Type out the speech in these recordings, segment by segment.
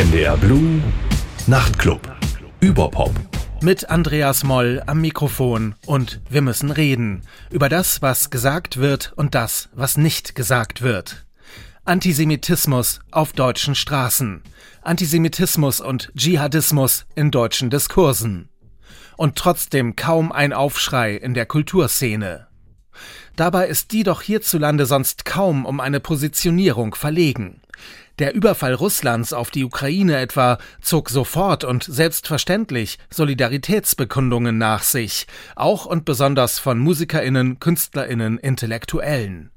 NDR Blue Nachtclub. Überpop. Mit Andreas Moll am Mikrofon und wir müssen reden über das, was gesagt wird und das, was nicht gesagt wird. Antisemitismus auf deutschen Straßen. Antisemitismus und Dschihadismus in deutschen Diskursen. Und trotzdem kaum ein Aufschrei in der Kulturszene. Dabei ist die doch hierzulande sonst kaum um eine Positionierung verlegen. Der Überfall Russlands auf die Ukraine etwa zog sofort und selbstverständlich Solidaritätsbekundungen nach sich, auch und besonders von Musikerinnen, Künstlerinnen, Intellektuellen.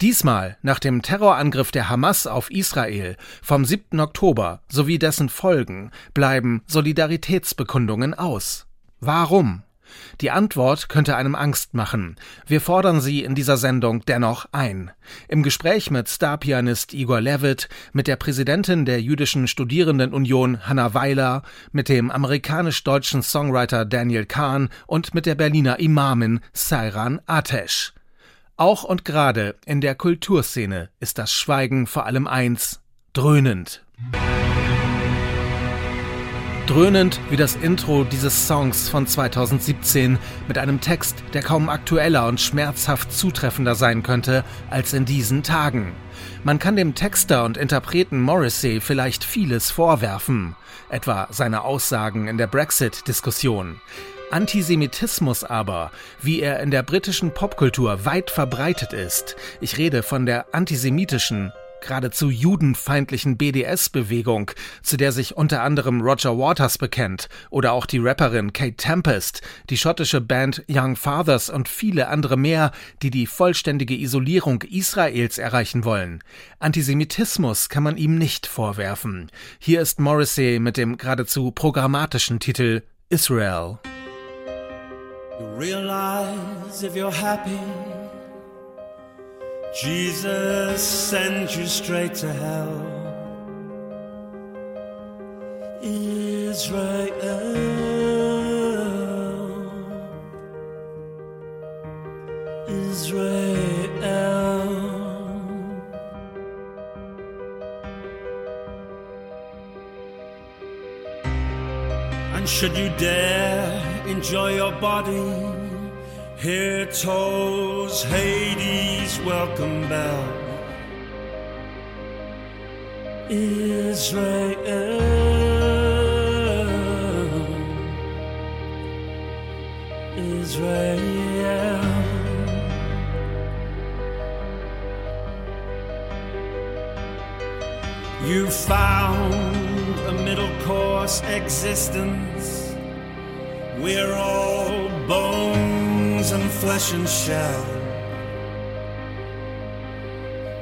Diesmal, nach dem Terrorangriff der Hamas auf Israel vom 7. Oktober sowie dessen Folgen, bleiben Solidaritätsbekundungen aus. Warum? Die Antwort könnte einem Angst machen. Wir fordern sie in dieser Sendung dennoch ein. Im Gespräch mit Starpianist Igor Levitt, mit der Präsidentin der Jüdischen Studierendenunion Hanna Weiler, mit dem amerikanisch-deutschen Songwriter Daniel Kahn und mit der Berliner Imamin Sairan Atesh. Auch und gerade in der Kulturszene ist das Schweigen vor allem eins, dröhnend. Dröhnend wie das Intro dieses Songs von 2017 mit einem Text, der kaum aktueller und schmerzhaft zutreffender sein könnte als in diesen Tagen. Man kann dem Texter und Interpreten Morrissey vielleicht vieles vorwerfen, etwa seine Aussagen in der Brexit-Diskussion. Antisemitismus aber, wie er in der britischen Popkultur weit verbreitet ist, ich rede von der antisemitischen geradezu judenfeindlichen BDS-Bewegung, zu der sich unter anderem Roger Waters bekennt, oder auch die Rapperin Kate Tempest, die schottische Band Young Fathers und viele andere mehr, die die vollständige Isolierung Israels erreichen wollen. Antisemitismus kann man ihm nicht vorwerfen. Hier ist Morrissey mit dem geradezu programmatischen Titel Israel. You realize if you're happy Jesus sends you straight to hell. Israel. Israel. And should you dare enjoy your body? Here tolls Hades' welcome bell. Israel. Israel. You found a middle course existence. We're all bones and flesh and shell.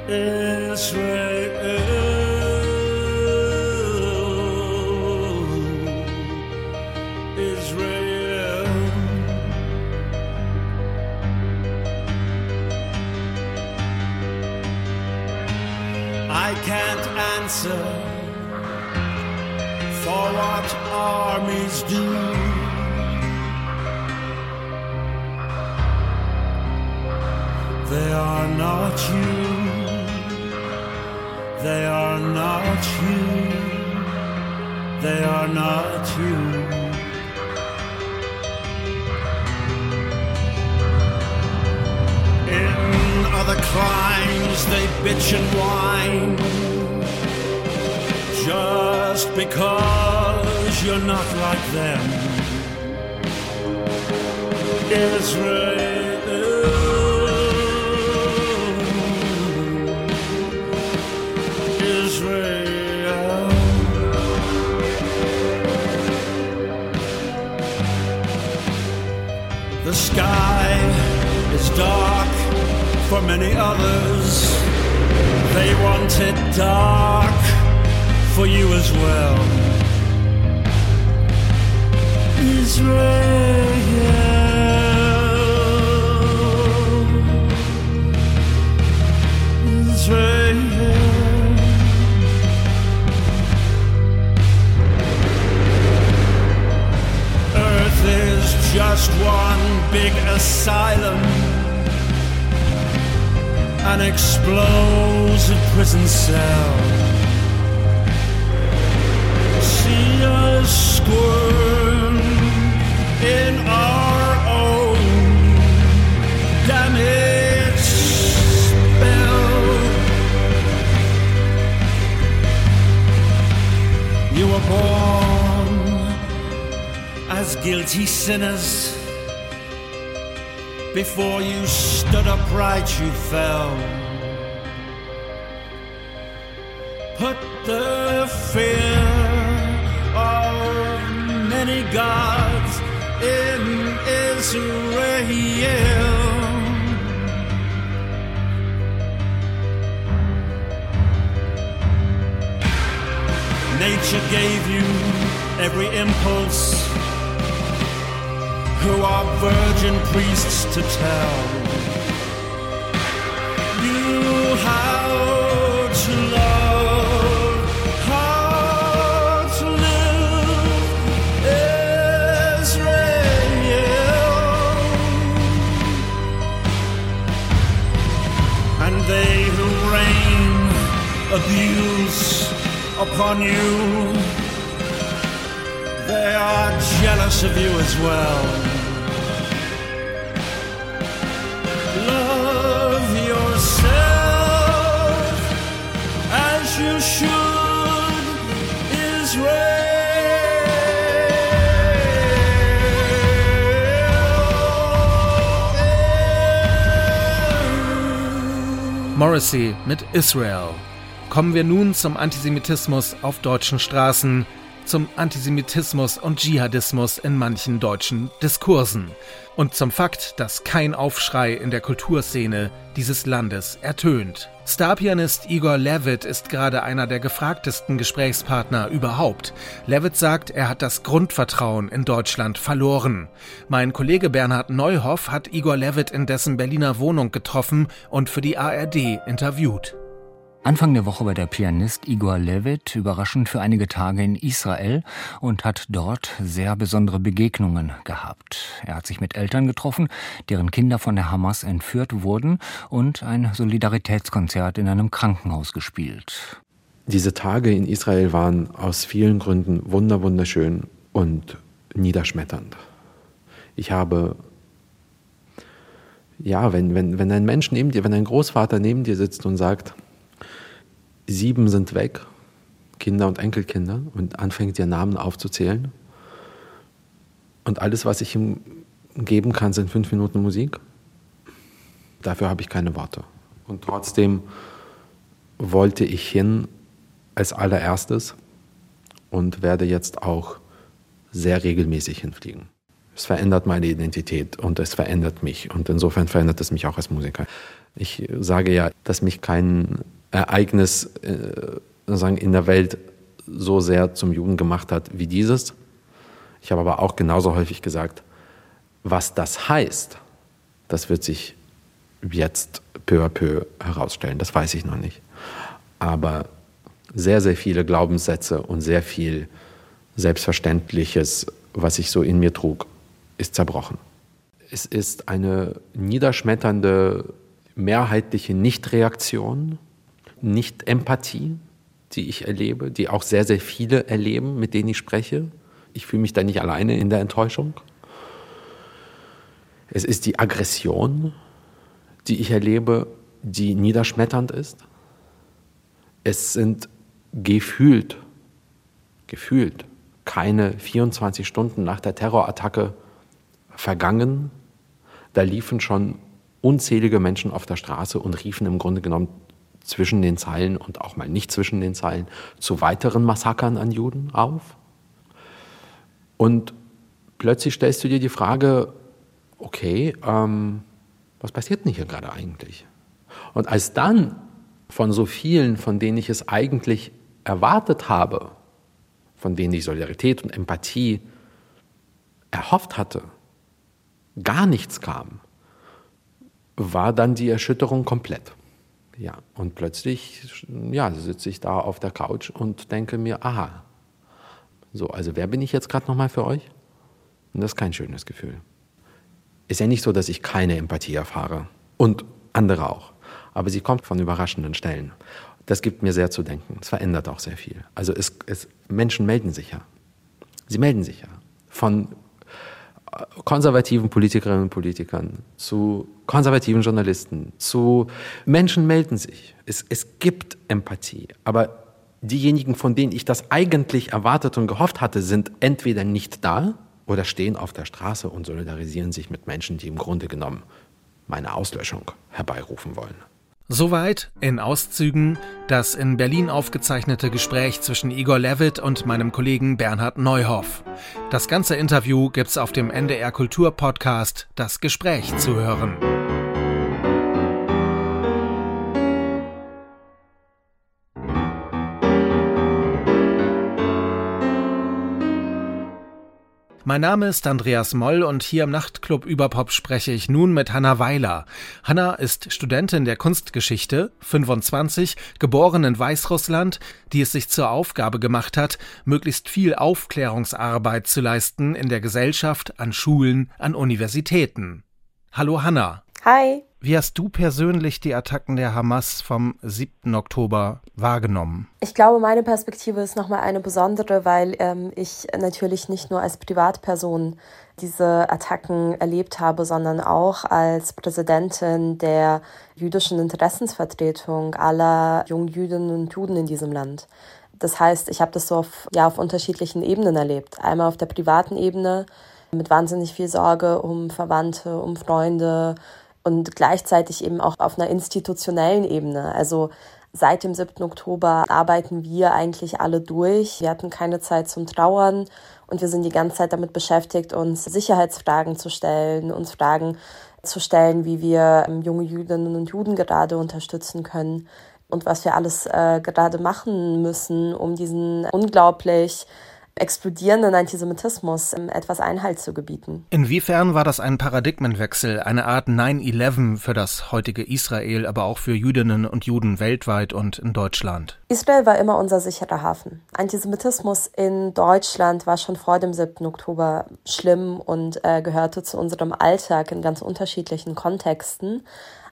Israel. Israel. I can't answer for what armies do. They are not you. They are not you. They are not you. In other climes they bitch and whine just because you're not like them. Israel. Dark for many others. They want it dark for you as well. Israel. Israel. Earth is just one big asylum, an explosive prison cell. See us squirm in our own damage spell. You were born as guilty sinners before you stood upright, you fell. Put the fear of many gods in Israel. Nature gave you every impulse. Who are virgin priests to tell you how to love, how to live, Israel. And they who reign abuse upon you. They are jealous of you as well. Morrissey mit Israel. Kommen wir nun zum Antisemitismus auf deutschen Straßen, zum Antisemitismus und Dschihadismus in manchen deutschen Diskursen und zum Fakt, dass kein Aufschrei in der Kulturszene dieses Landes ertönt. Starpianist Igor Levitt ist gerade einer der gefragtesten Gesprächspartner überhaupt. Levitt sagt, er hat das Grundvertrauen in Deutschland verloren. Mein Kollege Bernhard Neuhoff hat Igor Levitt in dessen Berliner Wohnung getroffen und für die ARD interviewt. Anfang der Woche war der Pianist Igor Levit überraschend für einige Tage in Israel und hat dort sehr besondere Begegnungen gehabt. Er hat sich mit Eltern getroffen, deren Kinder von der Hamas entführt wurden und ein Solidaritätskonzert in einem Krankenhaus gespielt. Diese Tage in Israel waren aus vielen Gründen wunderschön und niederschmetternd. Ich habe ja, wenn, wenn, wenn ein Mensch neben dir, wenn ein Großvater neben dir sitzt und sagt, sieben sind weg, Kinder und Enkelkinder, und anfängt ihr Namen aufzuzählen. Und alles, was ich ihm geben kann, sind fünf Minuten Musik. Dafür habe ich keine Worte. Und trotzdem wollte ich hin als allererstes und werde jetzt auch sehr regelmäßig hinfliegen. Es verändert meine Identität und es verändert mich. Und insofern verändert es mich auch als Musiker. Ich sage ja, dass mich kein Ereignis äh, in der Welt so sehr zum Juden gemacht hat wie dieses. Ich habe aber auch genauso häufig gesagt, was das heißt, das wird sich jetzt peu à peu herausstellen. Das weiß ich noch nicht. Aber sehr, sehr viele Glaubenssätze und sehr viel Selbstverständliches, was ich so in mir trug, ist zerbrochen. Es ist eine niederschmetternde, mehrheitliche Nichtreaktion nicht-Empathie, die ich erlebe, die auch sehr, sehr viele erleben, mit denen ich spreche. Ich fühle mich da nicht alleine in der Enttäuschung. Es ist die Aggression, die ich erlebe, die niederschmetternd ist. Es sind gefühlt, gefühlt keine 24 Stunden nach der Terrorattacke vergangen. Da liefen schon unzählige Menschen auf der Straße und riefen im Grunde genommen zwischen den Zeilen und auch mal nicht zwischen den Zeilen zu weiteren Massakern an Juden auf. Und plötzlich stellst du dir die Frage, okay, ähm, was passiert denn hier gerade eigentlich? Und als dann von so vielen, von denen ich es eigentlich erwartet habe, von denen ich Solidarität und Empathie erhofft hatte, gar nichts kam, war dann die Erschütterung komplett. Ja, und plötzlich ja, sitze ich da auf der Couch und denke mir, aha, so, also wer bin ich jetzt gerade nochmal für euch? Und das ist kein schönes Gefühl. Ist ja nicht so, dass ich keine Empathie erfahre und andere auch, aber sie kommt von überraschenden Stellen. Das gibt mir sehr zu denken. Es verändert auch sehr viel. Also es, es, Menschen melden sich ja. Sie melden sich ja. Von konservativen Politikerinnen und Politikern, zu konservativen Journalisten, zu Menschen melden sich. Es, es gibt Empathie, aber diejenigen, von denen ich das eigentlich erwartet und gehofft hatte, sind entweder nicht da oder stehen auf der Straße und solidarisieren sich mit Menschen, die im Grunde genommen meine Auslöschung herbeirufen wollen. Soweit in Auszügen das in Berlin aufgezeichnete Gespräch zwischen Igor Levitt und meinem Kollegen Bernhard Neuhoff. Das ganze Interview gibt's auf dem NDR Kultur Podcast Das Gespräch zu hören. Mein Name ist Andreas Moll und hier im Nachtclub Überpop spreche ich nun mit Hanna Weiler. Hanna ist Studentin der Kunstgeschichte, 25, geboren in Weißrussland, die es sich zur Aufgabe gemacht hat, möglichst viel Aufklärungsarbeit zu leisten in der Gesellschaft, an Schulen, an Universitäten. Hallo Hanna. Hi. Wie hast du persönlich die Attacken der Hamas vom 7. Oktober wahrgenommen? Ich glaube, meine Perspektive ist nochmal eine besondere, weil ähm, ich natürlich nicht nur als Privatperson diese Attacken erlebt habe, sondern auch als Präsidentin der jüdischen Interessensvertretung aller jungen Jüdinnen und Juden in diesem Land. Das heißt, ich habe das so auf, ja, auf unterschiedlichen Ebenen erlebt. Einmal auf der privaten Ebene mit wahnsinnig viel Sorge um Verwandte, um Freunde, und gleichzeitig eben auch auf einer institutionellen Ebene. Also seit dem 7. Oktober arbeiten wir eigentlich alle durch. Wir hatten keine Zeit zum Trauern und wir sind die ganze Zeit damit beschäftigt, uns Sicherheitsfragen zu stellen, uns Fragen zu stellen, wie wir ähm, junge Jüdinnen und Juden gerade unterstützen können und was wir alles äh, gerade machen müssen, um diesen unglaublich explodierenden Antisemitismus etwas Einhalt zu gebieten. Inwiefern war das ein Paradigmenwechsel, eine Art 9-11 für das heutige Israel, aber auch für Jüdinnen und Juden weltweit und in Deutschland? Israel war immer unser sicherer Hafen. Antisemitismus in Deutschland war schon vor dem 7. Oktober schlimm und äh, gehörte zu unserem Alltag in ganz unterschiedlichen Kontexten.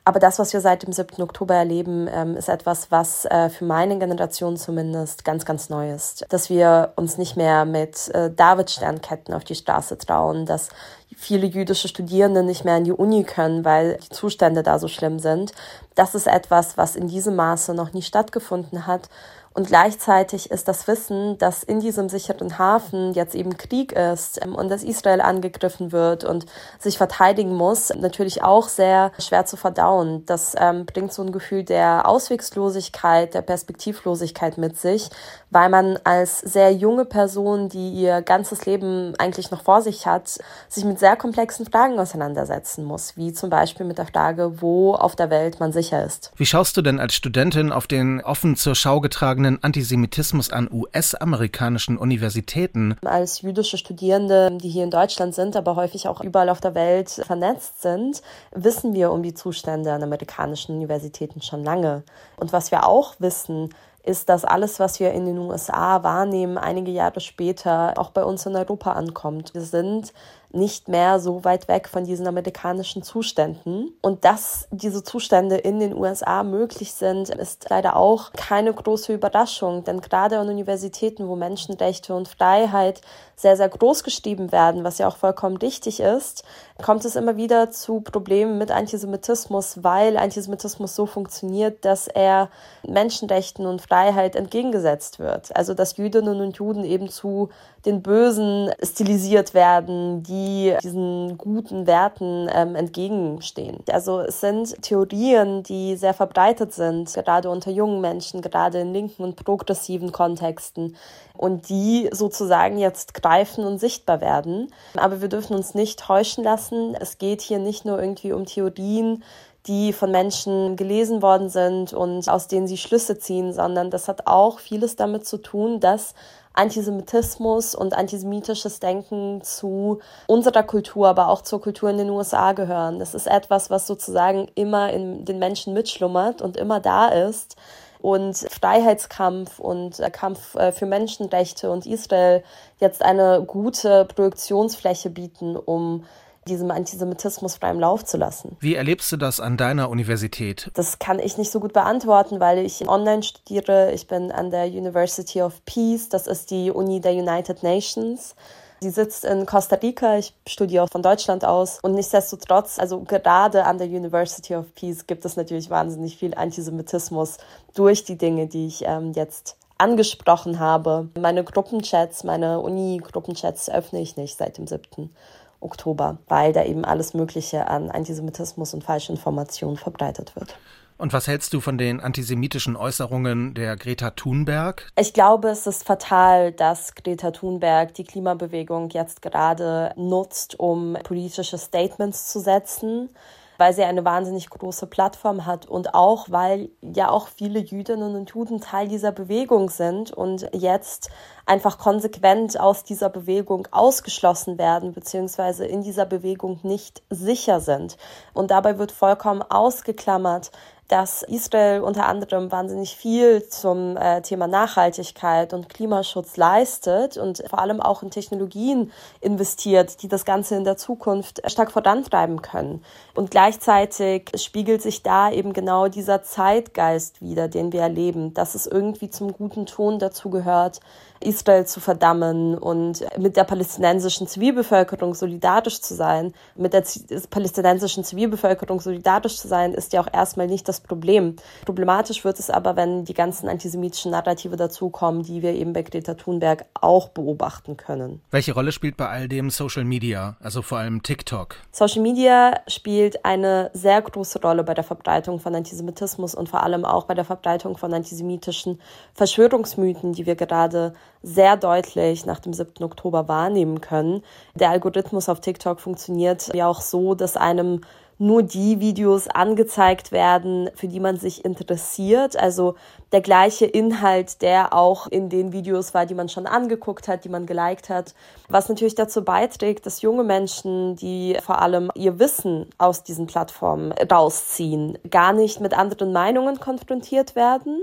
Aber das, was wir seit dem 7. Oktober erleben, ähm, ist etwas, was äh, für meine Generation zumindest ganz, ganz neu ist. Dass wir uns nicht mehr mit äh, Davidsternketten auf die Straße trauen, dass viele jüdische Studierende nicht mehr an die Uni können, weil die Zustände da so schlimm sind. Das ist etwas, was in diesem Maße noch nie stattgefunden hat und gleichzeitig ist das Wissen, dass in diesem sicheren Hafen jetzt eben Krieg ist ähm, und dass Israel angegriffen wird und sich verteidigen muss, natürlich auch sehr schwer zu verdauen. Das ähm, bringt so ein Gefühl der Auswegslosigkeit, der Perspektivlosigkeit mit sich, weil man als sehr junge Person, die ihr ganzes Leben eigentlich noch vor sich hat, sich mit sehr komplexen Fragen auseinandersetzen muss, wie zum Beispiel mit der Frage, wo auf der Welt man sicher ist. Wie schaust du denn als Studentin auf den offen zur Schau getragenen angeschlagenen Antisemitismus an US-amerikanischen Universitäten. Als jüdische Studierende, die hier in Deutschland sind, aber häufig auch überall auf der Welt vernetzt sind, wissen wir um die Zustände an amerikanischen Universitäten schon lange. Und was wir auch wissen, ist, dass alles, was wir in den USA wahrnehmen, einige Jahre später auch bei uns in Europa ankommt. Wir sind nicht mehr so weit weg von diesen amerikanischen Zuständen. Und dass diese Zustände in den USA möglich sind, ist leider auch keine große Überraschung, denn gerade an Universitäten, wo Menschenrechte und Freiheit sehr, sehr groß geschrieben werden, was ja auch vollkommen richtig ist, kommt es immer wieder zu Problemen mit Antisemitismus, weil Antisemitismus so funktioniert, dass er Menschenrechten und Freiheit entgegengesetzt wird. Also dass Jüdinnen und Juden eben zu den Bösen stilisiert werden, die diesen guten Werten ähm, entgegenstehen. Also es sind Theorien, die sehr verbreitet sind, gerade unter jungen Menschen, gerade in linken und progressiven Kontexten und die sozusagen jetzt greifen und sichtbar werden. Aber wir dürfen uns nicht täuschen lassen. Es geht hier nicht nur irgendwie um Theorien, die von Menschen gelesen worden sind und aus denen sie Schlüsse ziehen, sondern das hat auch vieles damit zu tun, dass Antisemitismus und antisemitisches Denken zu unserer Kultur, aber auch zur Kultur in den USA gehören. Das ist etwas, was sozusagen immer in den Menschen mitschlummert und immer da ist. Und Freiheitskampf und Kampf äh, für Menschenrechte und Israel jetzt eine gute Projektionsfläche bieten, um diesem Antisemitismus freiem Lauf zu lassen. Wie erlebst du das an deiner Universität? Das kann ich nicht so gut beantworten, weil ich online studiere. Ich bin an der University of Peace, das ist die Uni der United Nations. Sie sitzt in Costa Rica, ich studiere von Deutschland aus und nichtsdestotrotz, also gerade an der University of Peace gibt es natürlich wahnsinnig viel Antisemitismus durch die Dinge, die ich ähm, jetzt angesprochen habe. Meine Gruppenchats, meine Uni-Gruppenchats öffne ich nicht seit dem 7. Oktober, weil da eben alles Mögliche an Antisemitismus und Falschinformationen verbreitet wird. Und was hältst du von den antisemitischen Äußerungen der Greta Thunberg? Ich glaube, es ist fatal, dass Greta Thunberg die Klimabewegung jetzt gerade nutzt, um politische Statements zu setzen weil sie eine wahnsinnig große Plattform hat und auch, weil ja auch viele Jüdinnen und Juden Teil dieser Bewegung sind und jetzt einfach konsequent aus dieser Bewegung ausgeschlossen werden, beziehungsweise in dieser Bewegung nicht sicher sind. Und dabei wird vollkommen ausgeklammert, dass Israel unter anderem wahnsinnig viel zum äh, Thema Nachhaltigkeit und Klimaschutz leistet und vor allem auch in Technologien investiert, die das Ganze in der Zukunft stark vorantreiben können. Und gleichzeitig spiegelt sich da eben genau dieser Zeitgeist wieder, den wir erleben, dass es irgendwie zum guten Ton dazu gehört, Israel zu verdammen und mit der palästinensischen Zivilbevölkerung solidarisch zu sein. Mit der palästinensischen Zivilbevölkerung solidarisch zu sein, ist ja auch erstmal nicht das Problem. Problematisch wird es aber, wenn die ganzen antisemitischen Narrative dazukommen, die wir eben bei Greta Thunberg auch beobachten können. Welche Rolle spielt bei all dem Social Media, also vor allem TikTok? Social Media spielt eine sehr große Rolle bei der Verbreitung von Antisemitismus und vor allem auch bei der Verbreitung von antisemitischen Verschwörungsmythen, die wir gerade sehr deutlich nach dem 7. Oktober wahrnehmen können. Der Algorithmus auf TikTok funktioniert ja auch so, dass einem nur die Videos angezeigt werden, für die man sich interessiert. Also der gleiche Inhalt, der auch in den Videos war, die man schon angeguckt hat, die man geliked hat. Was natürlich dazu beiträgt, dass junge Menschen, die vor allem ihr Wissen aus diesen Plattformen rausziehen, gar nicht mit anderen Meinungen konfrontiert werden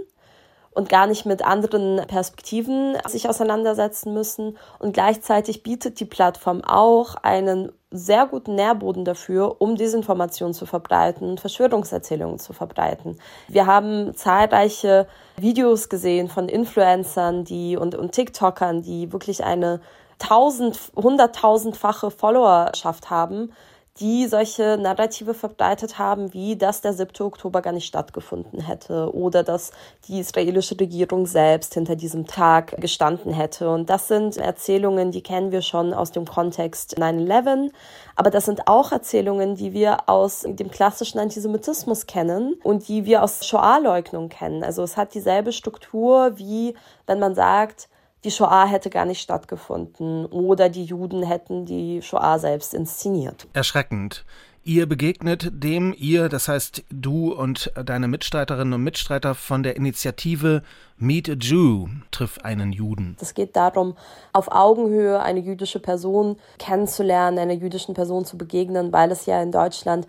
und gar nicht mit anderen Perspektiven sich auseinandersetzen müssen. Und gleichzeitig bietet die Plattform auch einen sehr guten Nährboden dafür, um Desinformation zu verbreiten und Verschwörungserzählungen zu verbreiten. Wir haben zahlreiche Videos gesehen von Influencern, die und, und TikTokern, die wirklich eine tausend, hunderttausendfache Followerschaft haben, die solche Narrative verbreitet haben, wie dass der 7. Oktober gar nicht stattgefunden hätte oder dass die israelische Regierung selbst hinter diesem Tag gestanden hätte. Und das sind Erzählungen, die kennen wir schon aus dem Kontext 9-11, aber das sind auch Erzählungen, die wir aus dem klassischen Antisemitismus kennen und die wir aus Shoah-Leugnung kennen. Also es hat dieselbe Struktur, wie wenn man sagt, die Shoah hätte gar nicht stattgefunden oder die Juden hätten die Shoah selbst inszeniert. Erschreckend. Ihr begegnet dem, ihr, das heißt du und deine Mitstreiterinnen und Mitstreiter von der Initiative Meet a Jew, triff einen Juden. Es geht darum, auf Augenhöhe eine jüdische Person kennenzulernen, einer jüdischen Person zu begegnen, weil es ja in Deutschland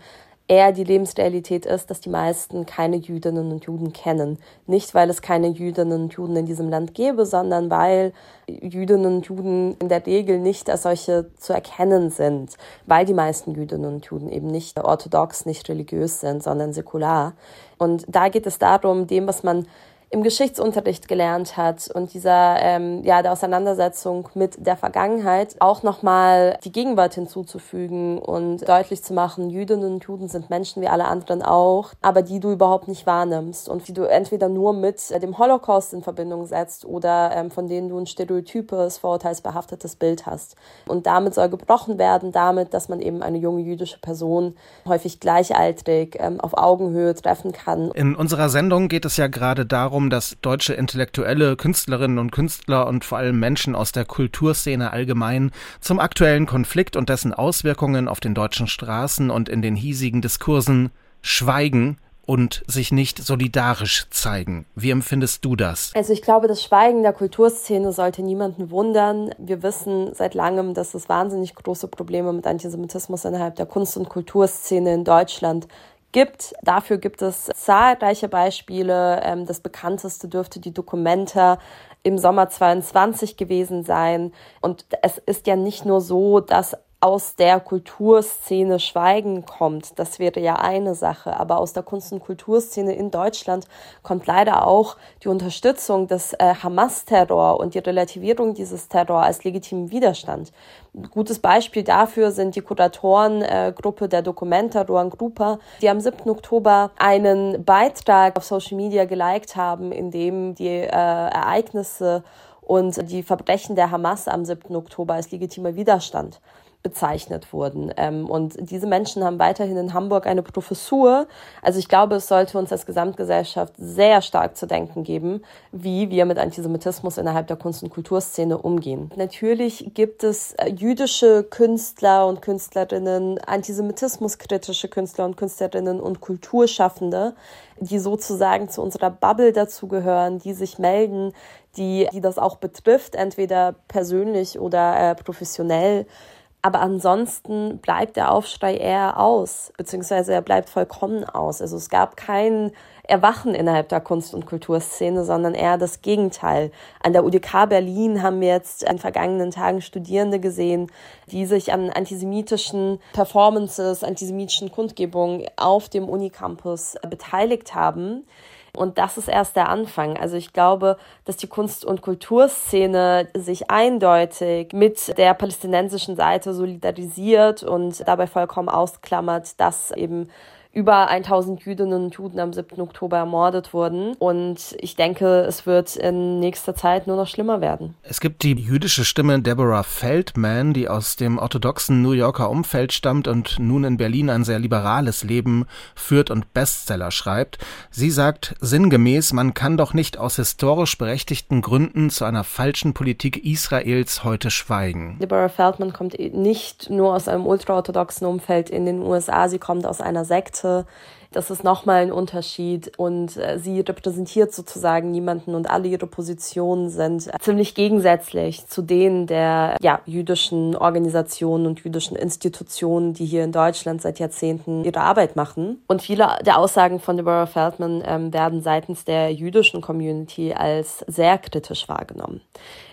eher die Lebensrealität ist, dass die meisten keine Jüdinnen und Juden kennen. Nicht, weil es keine Jüdinnen und Juden in diesem Land gäbe, sondern weil Jüdinnen und Juden in der Regel nicht als solche zu erkennen sind, weil die meisten Jüdinnen und Juden eben nicht orthodox, nicht religiös sind, sondern säkular. Und da geht es darum, dem, was man im Geschichtsunterricht gelernt hat und dieser ähm, ja der Auseinandersetzung mit der Vergangenheit auch nochmal die Gegenwart hinzuzufügen und deutlich zu machen, Jüdinnen und Juden sind Menschen wie alle anderen auch, aber die du überhaupt nicht wahrnimmst und die du entweder nur mit dem Holocaust in Verbindung setzt oder ähm, von denen du ein stereotypes, vorurteilsbehaftetes Bild hast. Und damit soll gebrochen werden, damit, dass man eben eine junge jüdische Person häufig gleichaltrig ähm, auf Augenhöhe treffen kann. In unserer Sendung geht es ja gerade darum, darum, dass deutsche Intellektuelle, Künstlerinnen und Künstler und vor allem Menschen aus der Kulturszene allgemein zum aktuellen Konflikt und dessen Auswirkungen auf den deutschen Straßen und in den hiesigen Diskursen schweigen und sich nicht solidarisch zeigen. Wie empfindest du das? Also ich glaube, das Schweigen der Kulturszene sollte niemanden wundern. Wir wissen seit langem, dass es wahnsinnig große Probleme mit Antisemitismus innerhalb der Kunst- und Kulturszene in Deutschland gibt. Dafür gibt es zahlreiche Beispiele. Ähm, das bekannteste dürfte die Dokumenta im Sommer 22 gewesen sein. Und es ist ja nicht nur so, dass aus der Kulturszene Schweigen kommt, das wäre ja eine Sache. Aber aus der Kunst- und Kulturszene in Deutschland kommt leider auch die Unterstützung des äh, Hamas-Terror und die Relativierung dieses Terror als legitimen Widerstand. Gutes Beispiel dafür sind die Kuratorengruppe äh, der Documenta Ruan Grupa, die am 7. Oktober einen Beitrag auf Social Media geliked haben, in dem die äh, Ereignisse und die Verbrechen der Hamas am 7. Oktober als legitimer Widerstand bezeichnet wurden. Ähm, und diese Menschen haben weiterhin in Hamburg eine Professur. Also ich glaube, es sollte uns als Gesamtgesellschaft sehr stark zu denken geben, wie wir mit Antisemitismus innerhalb der Kunst- und Kulturszene umgehen. Natürlich gibt es äh, jüdische Künstler und Künstlerinnen, antisemitismuskritische Künstler und Künstlerinnen und Kulturschaffende, die sozusagen zu unserer Bubble dazugehören, die sich melden, die, die das auch betrifft, entweder persönlich oder äh, professionell. Aber ansonsten bleibt der Aufschrei eher aus, beziehungsweise er bleibt vollkommen aus. Also es gab kein Erwachen innerhalb der Kunst- und Kulturszene, sondern eher das Gegenteil. An der UDK Berlin haben wir jetzt in vergangenen Tagen Studierende gesehen, die sich an antisemitischen Performances, antisemitischen Kundgebungen auf dem Unicampus beteiligt haben. Und das ist erst der Anfang. Also ich glaube, dass die Kunst- und Kulturszene sich eindeutig mit der palästinensischen Seite solidarisiert und dabei vollkommen ausklammert, dass eben über 1000 Jüdinnen und Juden am 7. Oktober ermordet wurden. Und ich denke, es wird in nächster Zeit nur noch schlimmer werden. Es gibt die jüdische Stimme Deborah Feldman, die aus dem orthodoxen New Yorker Umfeld stammt und nun in Berlin ein sehr liberales Leben führt und Bestseller schreibt. Sie sagt sinngemäß, man kann doch nicht aus historisch berechtigten Gründen zu einer falschen Politik Israels heute schweigen. Deborah Feldman kommt nicht nur aus einem ultraorthodoxen Umfeld in den USA, sie kommt aus einer Sekte Seite. Das ist nochmal ein Unterschied und äh, sie repräsentiert sozusagen niemanden und alle ihre Positionen sind ziemlich gegensätzlich zu denen der ja, jüdischen Organisationen und jüdischen Institutionen, die hier in Deutschland seit Jahrzehnten ihre Arbeit machen. Und viele der Aussagen von Deborah Feldman ähm, werden seitens der jüdischen Community als sehr kritisch wahrgenommen.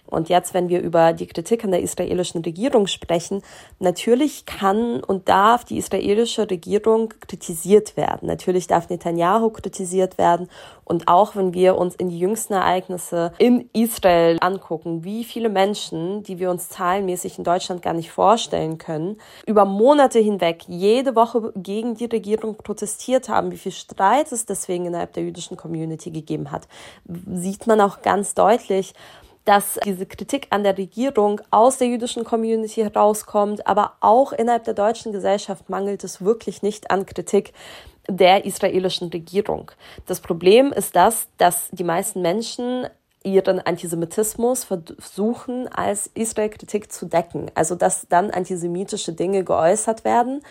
Und jetzt, wenn wir über die Kritik an der israelischen Regierung sprechen, natürlich kann und darf die israelische Regierung kritisiert werden. Natürlich darf Netanyahu kritisiert werden. Und auch wenn wir uns in die jüngsten Ereignisse in Israel angucken, wie viele Menschen, die wir uns zahlenmäßig in Deutschland gar nicht vorstellen können, über Monate hinweg jede Woche gegen die Regierung protestiert haben, wie viel Streit es deswegen innerhalb der jüdischen Community gegeben hat, sieht man auch ganz deutlich, dass diese Kritik an der Regierung aus der jüdischen Community herauskommt, aber auch innerhalb der deutschen Gesellschaft mangelt es wirklich nicht an Kritik der israelischen Regierung. Das Problem ist das, dass die meisten Menschen ihren Antisemitismus versuchen, als Israel-Kritik zu decken. Also, dass dann antisemitische Dinge geäußert werden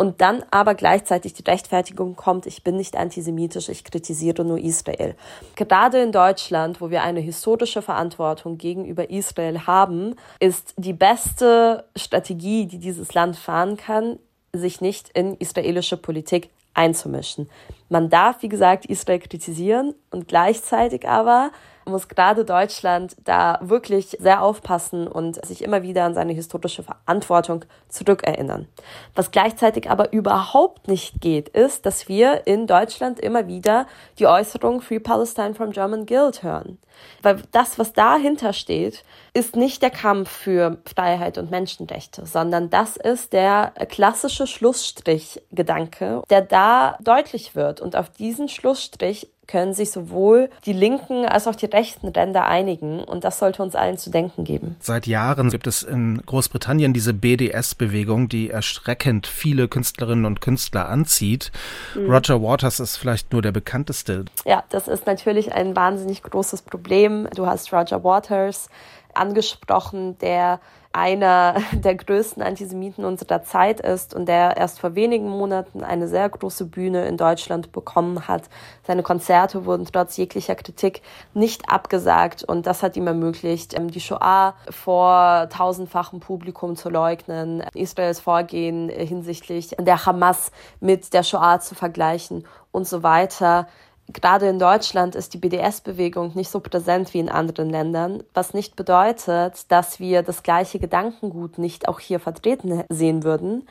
und dann aber gleichzeitig die Rechtfertigung kommt, ich bin nicht antisemitisch, ich kritisiere nur Israel. Gerade in Deutschland, wo wir eine historische Verantwortung gegenüber Israel haben, ist die beste Strategie, die dieses Land fahren kann, sich nicht in israelische Politik einzumischen. Man darf, wie gesagt, Israel kritisieren und gleichzeitig aber muss gerade Deutschland da wirklich sehr aufpassen und sich immer wieder an seine historische Verantwortung zurückerinnern. Was gleichzeitig aber überhaupt nicht geht, ist, dass wir in Deutschland immer wieder die Äußerung Free Palestine from German Guild hören. Weil das, was dahinter steht, ist nicht der Kampf für Freiheit und Menschenrechte, sondern das ist der klassische Schlussstrich-Gedanke, der da deutlich wird. Und auf diesen Schlussstrich können sich sowohl die linken als auch die rechten Ränder einigen. Und das sollte uns allen zu denken geben. Seit Jahren gibt es in Großbritannien diese BDS-Bewegung, die erschreckend viele Künstlerinnen und Künstler anzieht. Mhm. Roger Waters ist vielleicht nur der bekannteste. Ja, das ist natürlich ein wahnsinnig großes Problem. Du hast Roger Waters angesprochen, der einer der größten Antisemiten unserer Zeit ist und der erst vor wenigen Monaten eine sehr große Bühne in Deutschland bekommen hat. Seine Konzerte wurden trotz jeglicher Kritik nicht abgesagt und das hat ihm ermöglicht, ähm, die Shoah vor tausendfachem Publikum zu leugnen, Israels Vorgehen hinsichtlich der Hamas mit der Shoah zu vergleichen und so weiter. Gerade in Deutschland ist die BDS-Bewegung nicht so präsent wie in anderen Ländern, was nicht bedeutet, dass wir das gleiche Gedankengut nicht auch hier vertreten sehen würden.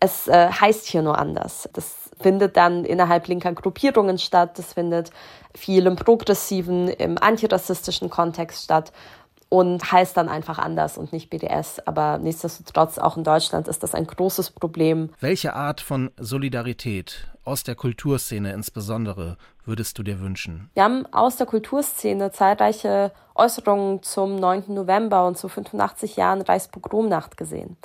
Es äh, heißt hier nur anders. Das findet dann innerhalb linker Gruppierungen statt, das findet viel im progressiven, im antirassistischen Kontext statt und heißt dann einfach anders und nicht BDS. Aber nichtsdestotrotz, auch in Deutschland ist das ein großes Problem. Welche Art von Solidarität aus der Kulturszene insbesondere würdest du dir wünschen? Wir haben aus der Kulturszene zahlreiche Äußerungen zum 9. November und zu 85 Jahren Reichspogromnacht gesehen.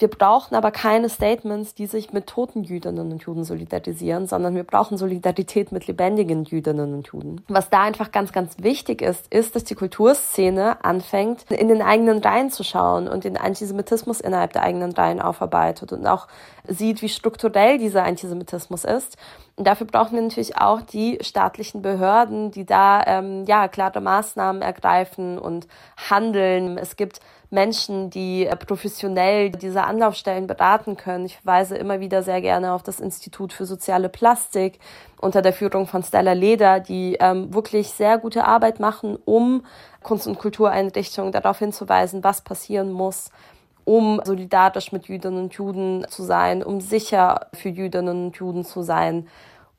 Wir brauchen aber keine Statements, die sich mit toten Jüdinnen und Juden solidarisieren, sondern wir brauchen Solidarität mit lebendigen Jüdinnen und Juden. Was da einfach ganz, ganz wichtig ist, ist, dass die Kulturszene anfängt, in den eigenen Reihen zu schauen und den Antisemitismus innerhalb der eigenen Reihen aufarbeitet und auch sieht, wie strukturell dieser Antisemitismus ist. Und dafür brauchen wir natürlich auch die staatlichen Behörden, die da ähm, ja klare Maßnahmen ergreifen und handeln. Es gibt Menschen, die äh, professionell diese Anlaufstellen beraten können. Ich verweise immer wieder sehr gerne auf das Institut für soziale Plastik unter der Führung von Stella Leder, die ähm, wirklich sehr gute Arbeit machen, um Kunst- und Kultureinrichtungen darauf hinzuweisen, was passieren muss, um solidarisch mit Jüdinnen und Juden zu sein, um sicher für Jüdinnen und Juden zu sein.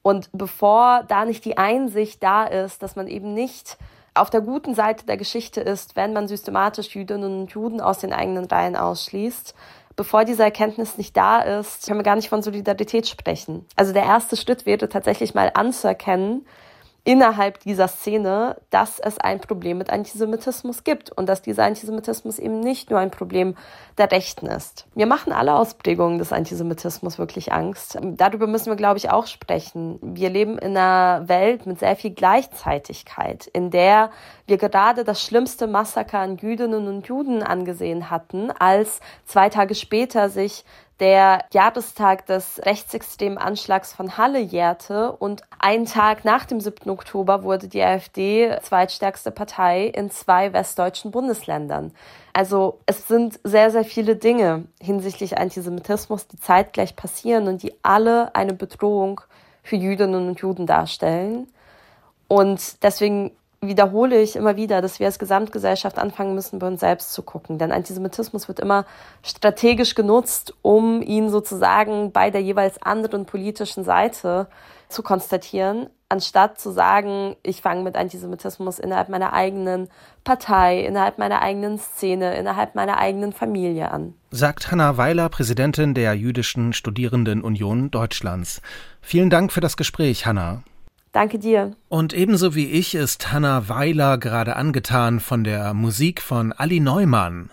Und bevor da nicht die Einsicht da ist, dass man eben nicht auf der guten Seite der Geschichte ist, wenn man systematisch Jüdinnen und Juden aus den eigenen Reihen ausschließt, bevor diese Erkenntnis nicht da ist, können wir gar nicht von Solidarität sprechen. Also der erste Schritt wäre tatsächlich mal anzuerkennen, innerhalb dieser Szene, dass es ein Problem mit Antisemitismus gibt und dass dieser Antisemitismus eben nicht nur ein Problem der Rechten ist. Wir machen alle Ausprägungen des Antisemitismus wirklich Angst. Darüber müssen wir, glaube ich, auch sprechen. Wir leben in einer Welt mit sehr viel Gleichzeitigkeit, in der wir gerade das schlimmste Massaker an Jüdinnen und Juden angesehen hatten, als zwei Tage später sich der Jahrestag des rechtsextremen Anschlags von Halle jährte und einen Tag nach dem 7. Oktober wurde die AfD zweitstärkste Partei in zwei westdeutschen Bundesländern. Also es sind sehr, sehr viele Dinge hinsichtlich Antisemitismus, die zeitgleich passieren und die alle eine Bedrohung für Jüdinnen und Juden darstellen. Und deswegen wiederhole ich immer wieder, dass wir als Gesamtgesellschaft anfangen müssen, bei uns selbst zu gucken. Denn Antisemitismus wird immer strategisch genutzt, um ihn sozusagen bei der jeweils anderen politischen Seite zu konstatieren, anstatt zu sagen, ich fange mit Antisemitismus innerhalb meiner eigenen Partei, innerhalb meiner eigenen Szene, innerhalb meiner eigenen Familie an. Sagt Hanna Weiler, Präsidentin der Jüdischen Studierendenunion Deutschlands. Vielen Dank für das Gespräch, Hanna. Danke dir. Und ebenso wie ich ist Hanna Weiler gerade angetan von der Musik von Ali Neumann.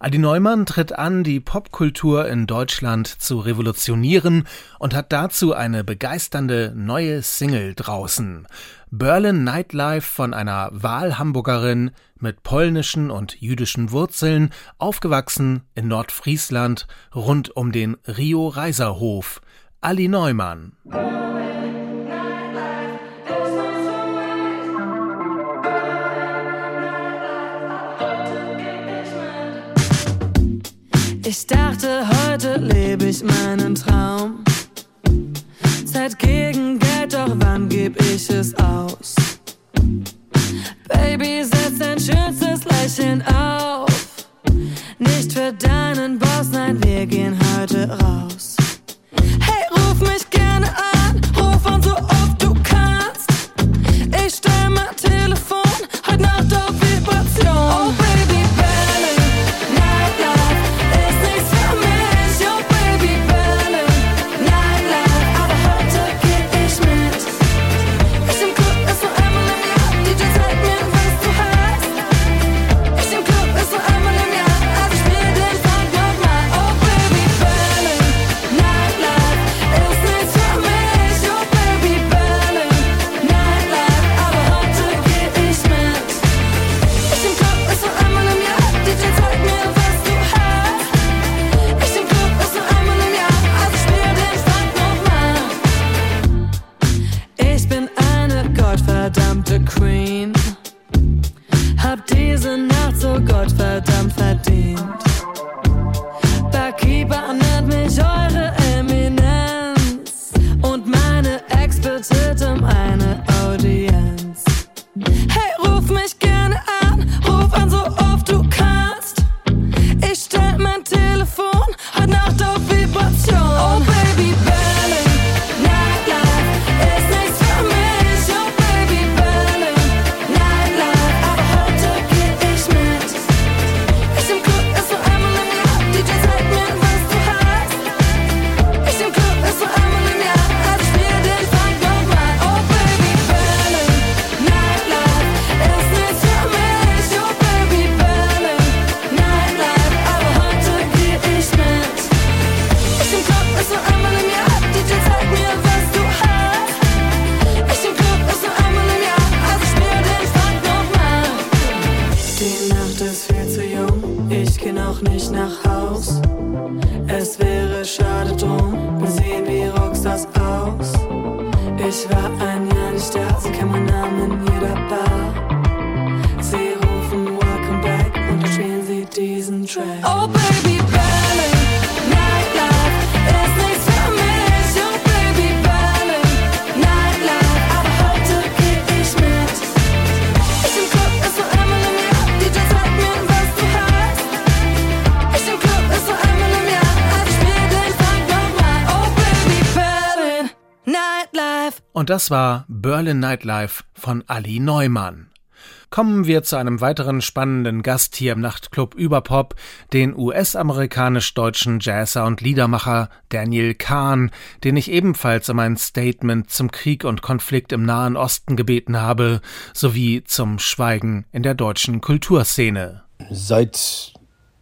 Ali Neumann tritt an, die Popkultur in Deutschland zu revolutionieren und hat dazu eine begeisternde neue Single draußen. Berlin Nightlife von einer Wahlhamburgerin mit polnischen und jüdischen Wurzeln, aufgewachsen in Nordfriesland rund um den Rio Reiserhof. Ali Neumann. Ich dachte, heute lebe ich meinen Traum. Zeit gegen Geld, doch wann geb ich es aus? Baby, setz dein schönstes Lächeln auf. Nicht für deinen Boss, nein, wir gehen heute raus. Hey, ruf mich gerne an, ruf an so oft du kannst. Ich stell mein Telefon heute Nacht auf Vibration. Oh, das war Berlin Nightlife von Ali Neumann. Kommen wir zu einem weiteren spannenden Gast hier im Nachtclub Überpop, den US-amerikanisch-deutschen Jazzer und Liedermacher Daniel Kahn, den ich ebenfalls um ein Statement zum Krieg und Konflikt im Nahen Osten gebeten habe, sowie zum Schweigen in der deutschen Kulturszene. Seit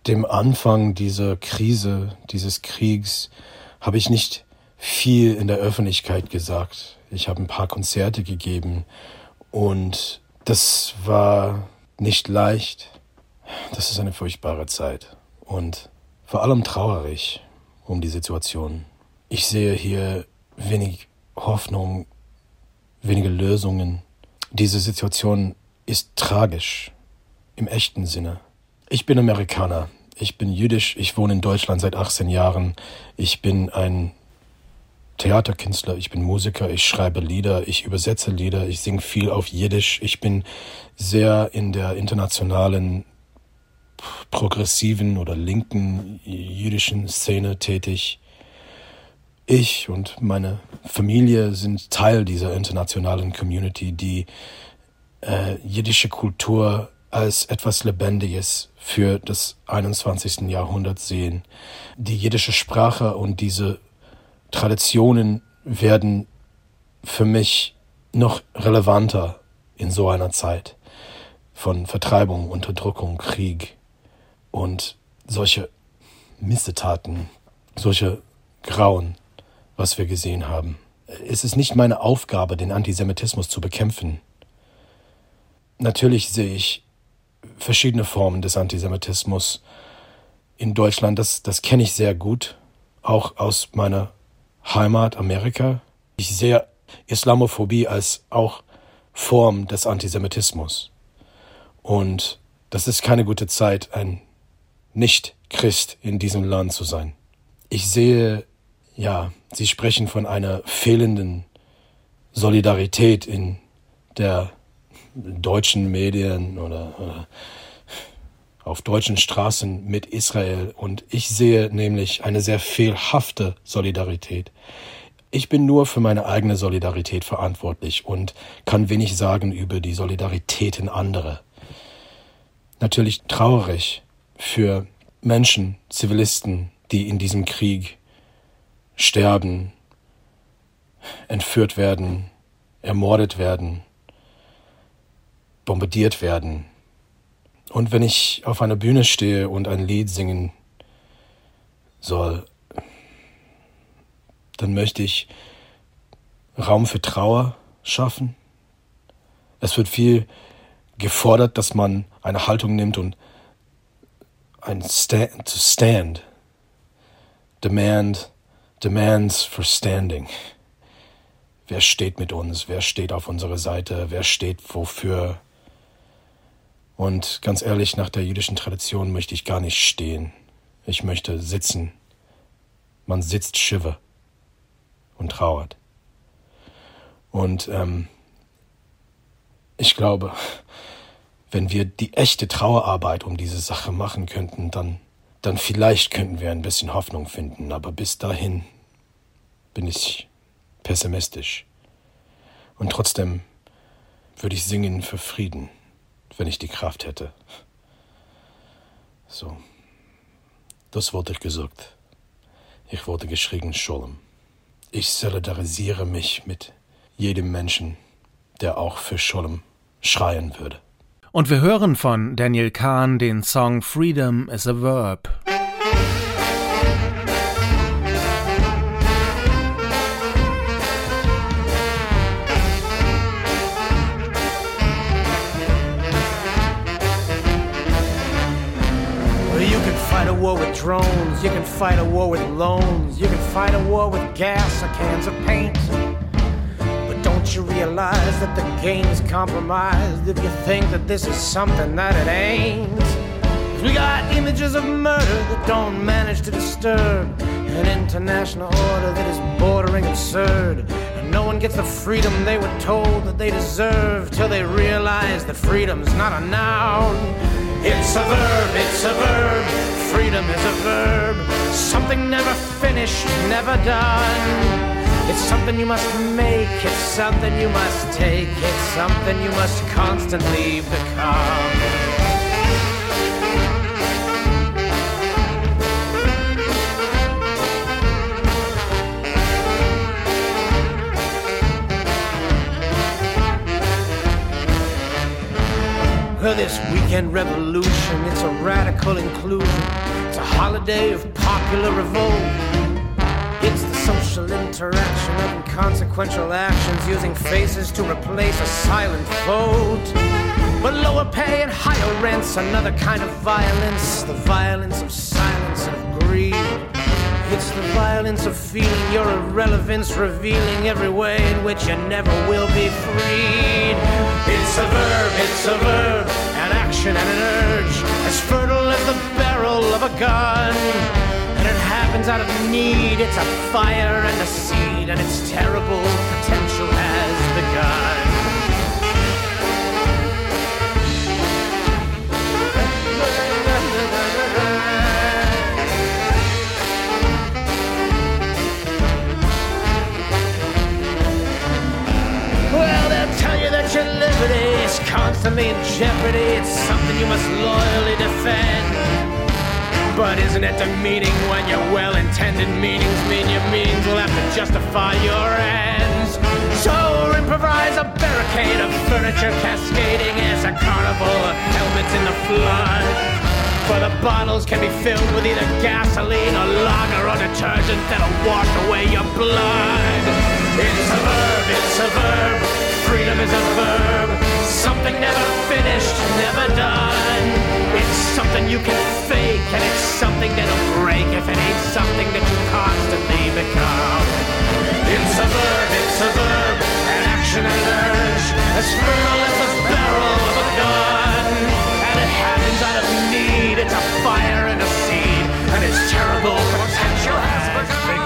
dem Anfang dieser Krise, dieses Kriegs, habe ich nicht viel in der Öffentlichkeit gesagt. Ich habe ein paar Konzerte gegeben und das war nicht leicht. Das ist eine furchtbare Zeit und vor allem traurig um die Situation. Ich sehe hier wenig Hoffnung, wenige Lösungen. Diese Situation ist tragisch im echten Sinne. Ich bin Amerikaner. Ich bin jüdisch. Ich wohne in Deutschland seit 18 Jahren. Ich bin ein Theaterkünstler, ich bin Musiker, ich schreibe Lieder, ich übersetze Lieder, ich singe viel auf Jiddisch. Ich bin sehr in der internationalen progressiven oder linken jüdischen Szene tätig. Ich und meine Familie sind Teil dieser internationalen Community, die äh, jiddische Kultur als etwas Lebendiges für das 21. Jahrhundert sehen. Die jiddische Sprache und diese Traditionen werden für mich noch relevanter in so einer Zeit von Vertreibung, Unterdrückung, Krieg und solche Missetaten, solche Grauen, was wir gesehen haben. Es ist nicht meine Aufgabe, den Antisemitismus zu bekämpfen. Natürlich sehe ich verschiedene Formen des Antisemitismus in Deutschland. Das, das kenne ich sehr gut, auch aus meiner Heimat Amerika. Ich sehe Islamophobie als auch Form des Antisemitismus. Und das ist keine gute Zeit, ein Nicht-Christ in diesem Land zu sein. Ich sehe, ja, Sie sprechen von einer fehlenden Solidarität in der deutschen Medien oder, oder auf deutschen Straßen mit Israel und ich sehe nämlich eine sehr fehlhafte Solidarität. Ich bin nur für meine eigene Solidarität verantwortlich und kann wenig sagen über die Solidaritäten anderer. Natürlich traurig für Menschen, Zivilisten, die in diesem Krieg sterben, entführt werden, ermordet werden, bombardiert werden, und wenn ich auf einer Bühne stehe und ein Lied singen soll, dann möchte ich Raum für Trauer schaffen. Es wird viel gefordert, dass man eine Haltung nimmt und ein stand, to stand, demand, demands for standing. Wer steht mit uns? Wer steht auf unserer Seite? Wer steht wofür? Und ganz ehrlich, nach der jüdischen Tradition möchte ich gar nicht stehen. Ich möchte sitzen. Man sitzt Schiffe und trauert. Und ähm, ich glaube, wenn wir die echte Trauerarbeit um diese Sache machen könnten, dann, dann vielleicht könnten wir ein bisschen Hoffnung finden. Aber bis dahin bin ich pessimistisch. Und trotzdem würde ich singen für Frieden wenn ich die Kraft hätte. So, das wurde gesagt. Ich wurde geschrien, Scholem. Ich solidarisiere mich mit jedem Menschen, der auch für Scholem schreien würde. Und wir hören von Daniel Kahn den Song Freedom is a Verb. War with drones, you can fight a war with loans, you can fight a war with gas or cans of paint. But don't you realize that the game's compromised if you think that this is something that it ain't? 'Cause we got images of murder that don't manage to disturb an international order that is bordering absurd. And no one gets the freedom they were told that they deserve till they realize that freedom's not a noun. It's a verb, it's a verb. Freedom is a verb. Something never finished, never done. It's something you must make, it's something you must take, it's something you must constantly become. Well, this weekend revolution, it's a radical inclusion. It's a holiday of popular revolt. It's the social interaction of inconsequential actions using faces to replace a silent vote. But lower pay and higher rents, another kind of violence, the violence of silence. It's the violence of feeling your irrelevance, revealing every way in which you never will be freed. It's a verb, it's a verb, an action and an urge, as fertile as the barrel of a gun. And it happens out of need, it's a fire and a seed, and its terrible constantly in jeopardy. It's something you must loyally defend. But isn't it demeaning when your well-intended meanings mean your means will have to justify your ends? So improvise a barricade of furniture cascading as a carnival of helmets in the flood. For the bottles can be filled with either gasoline or lager or detergent that'll wash away your blood. It's a verb, it's a verb. Freedom is a verb. Something never finished, never done. It's something you can fake, and it's something that'll break if it ain't something that you constantly become. It's a verb, it's a verb. An action and an urge. As fertile as the barrel of a gun. And it happens out of need. It's a fire and a seed. And its terrible potential has begun.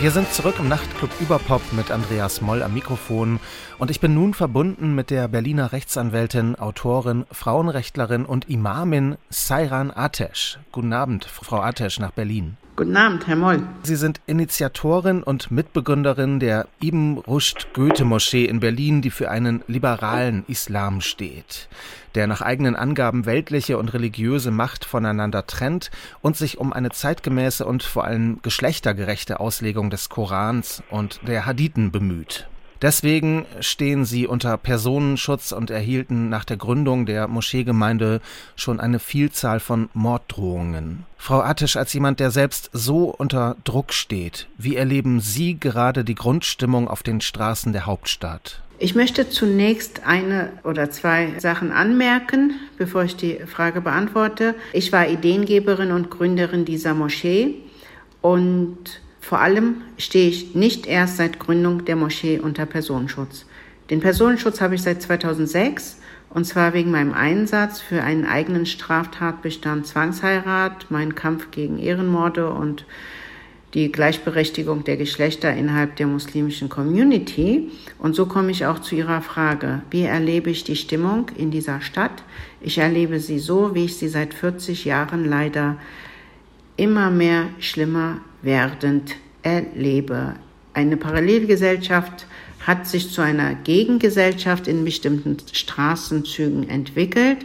Wir sind zurück im Nachtclub Überpop mit Andreas Moll am Mikrofon und ich bin nun verbunden mit der Berliner Rechtsanwältin, Autorin, Frauenrechtlerin und Imamin Sairan Atesh. Guten Abend, Frau Atesh nach Berlin. Guten Abend, Herr Moll. Sie sind Initiatorin und Mitbegründerin der Ibn Rushd Goethe Moschee in Berlin, die für einen liberalen Islam steht, der nach eigenen Angaben weltliche und religiöse Macht voneinander trennt und sich um eine zeitgemäße und vor allem geschlechtergerechte Auslegung des Korans und der Hadithen bemüht. Deswegen stehen sie unter Personenschutz und erhielten nach der Gründung der Moscheegemeinde schon eine Vielzahl von Morddrohungen. Frau Attisch, als jemand, der selbst so unter Druck steht, wie erleben Sie gerade die Grundstimmung auf den Straßen der Hauptstadt? Ich möchte zunächst eine oder zwei Sachen anmerken, bevor ich die Frage beantworte. Ich war Ideengeberin und Gründerin dieser Moschee und vor allem stehe ich nicht erst seit Gründung der Moschee unter Personenschutz. Den Personenschutz habe ich seit 2006 und zwar wegen meinem Einsatz für einen eigenen Straftatbestand Zwangsheirat, meinen Kampf gegen Ehrenmorde und die Gleichberechtigung der Geschlechter innerhalb der muslimischen Community. Und so komme ich auch zu Ihrer Frage. Wie erlebe ich die Stimmung in dieser Stadt? Ich erlebe sie so, wie ich sie seit 40 Jahren leider immer mehr schlimmer werdend erlebe. Eine Parallelgesellschaft hat sich zu einer Gegengesellschaft in bestimmten Straßenzügen entwickelt.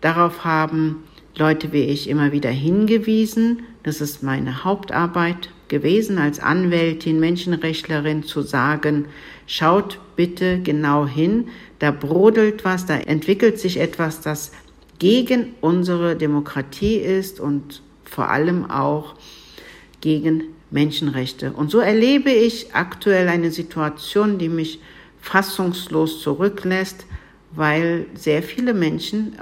Darauf haben Leute wie ich immer wieder hingewiesen. Das ist meine Hauptarbeit gewesen, als Anwältin, Menschenrechtlerin zu sagen, schaut bitte genau hin, da brodelt was, da entwickelt sich etwas, das gegen unsere Demokratie ist und vor allem auch gegen Menschenrechte. Und so erlebe ich aktuell eine Situation, die mich fassungslos zurücklässt, weil sehr viele Menschen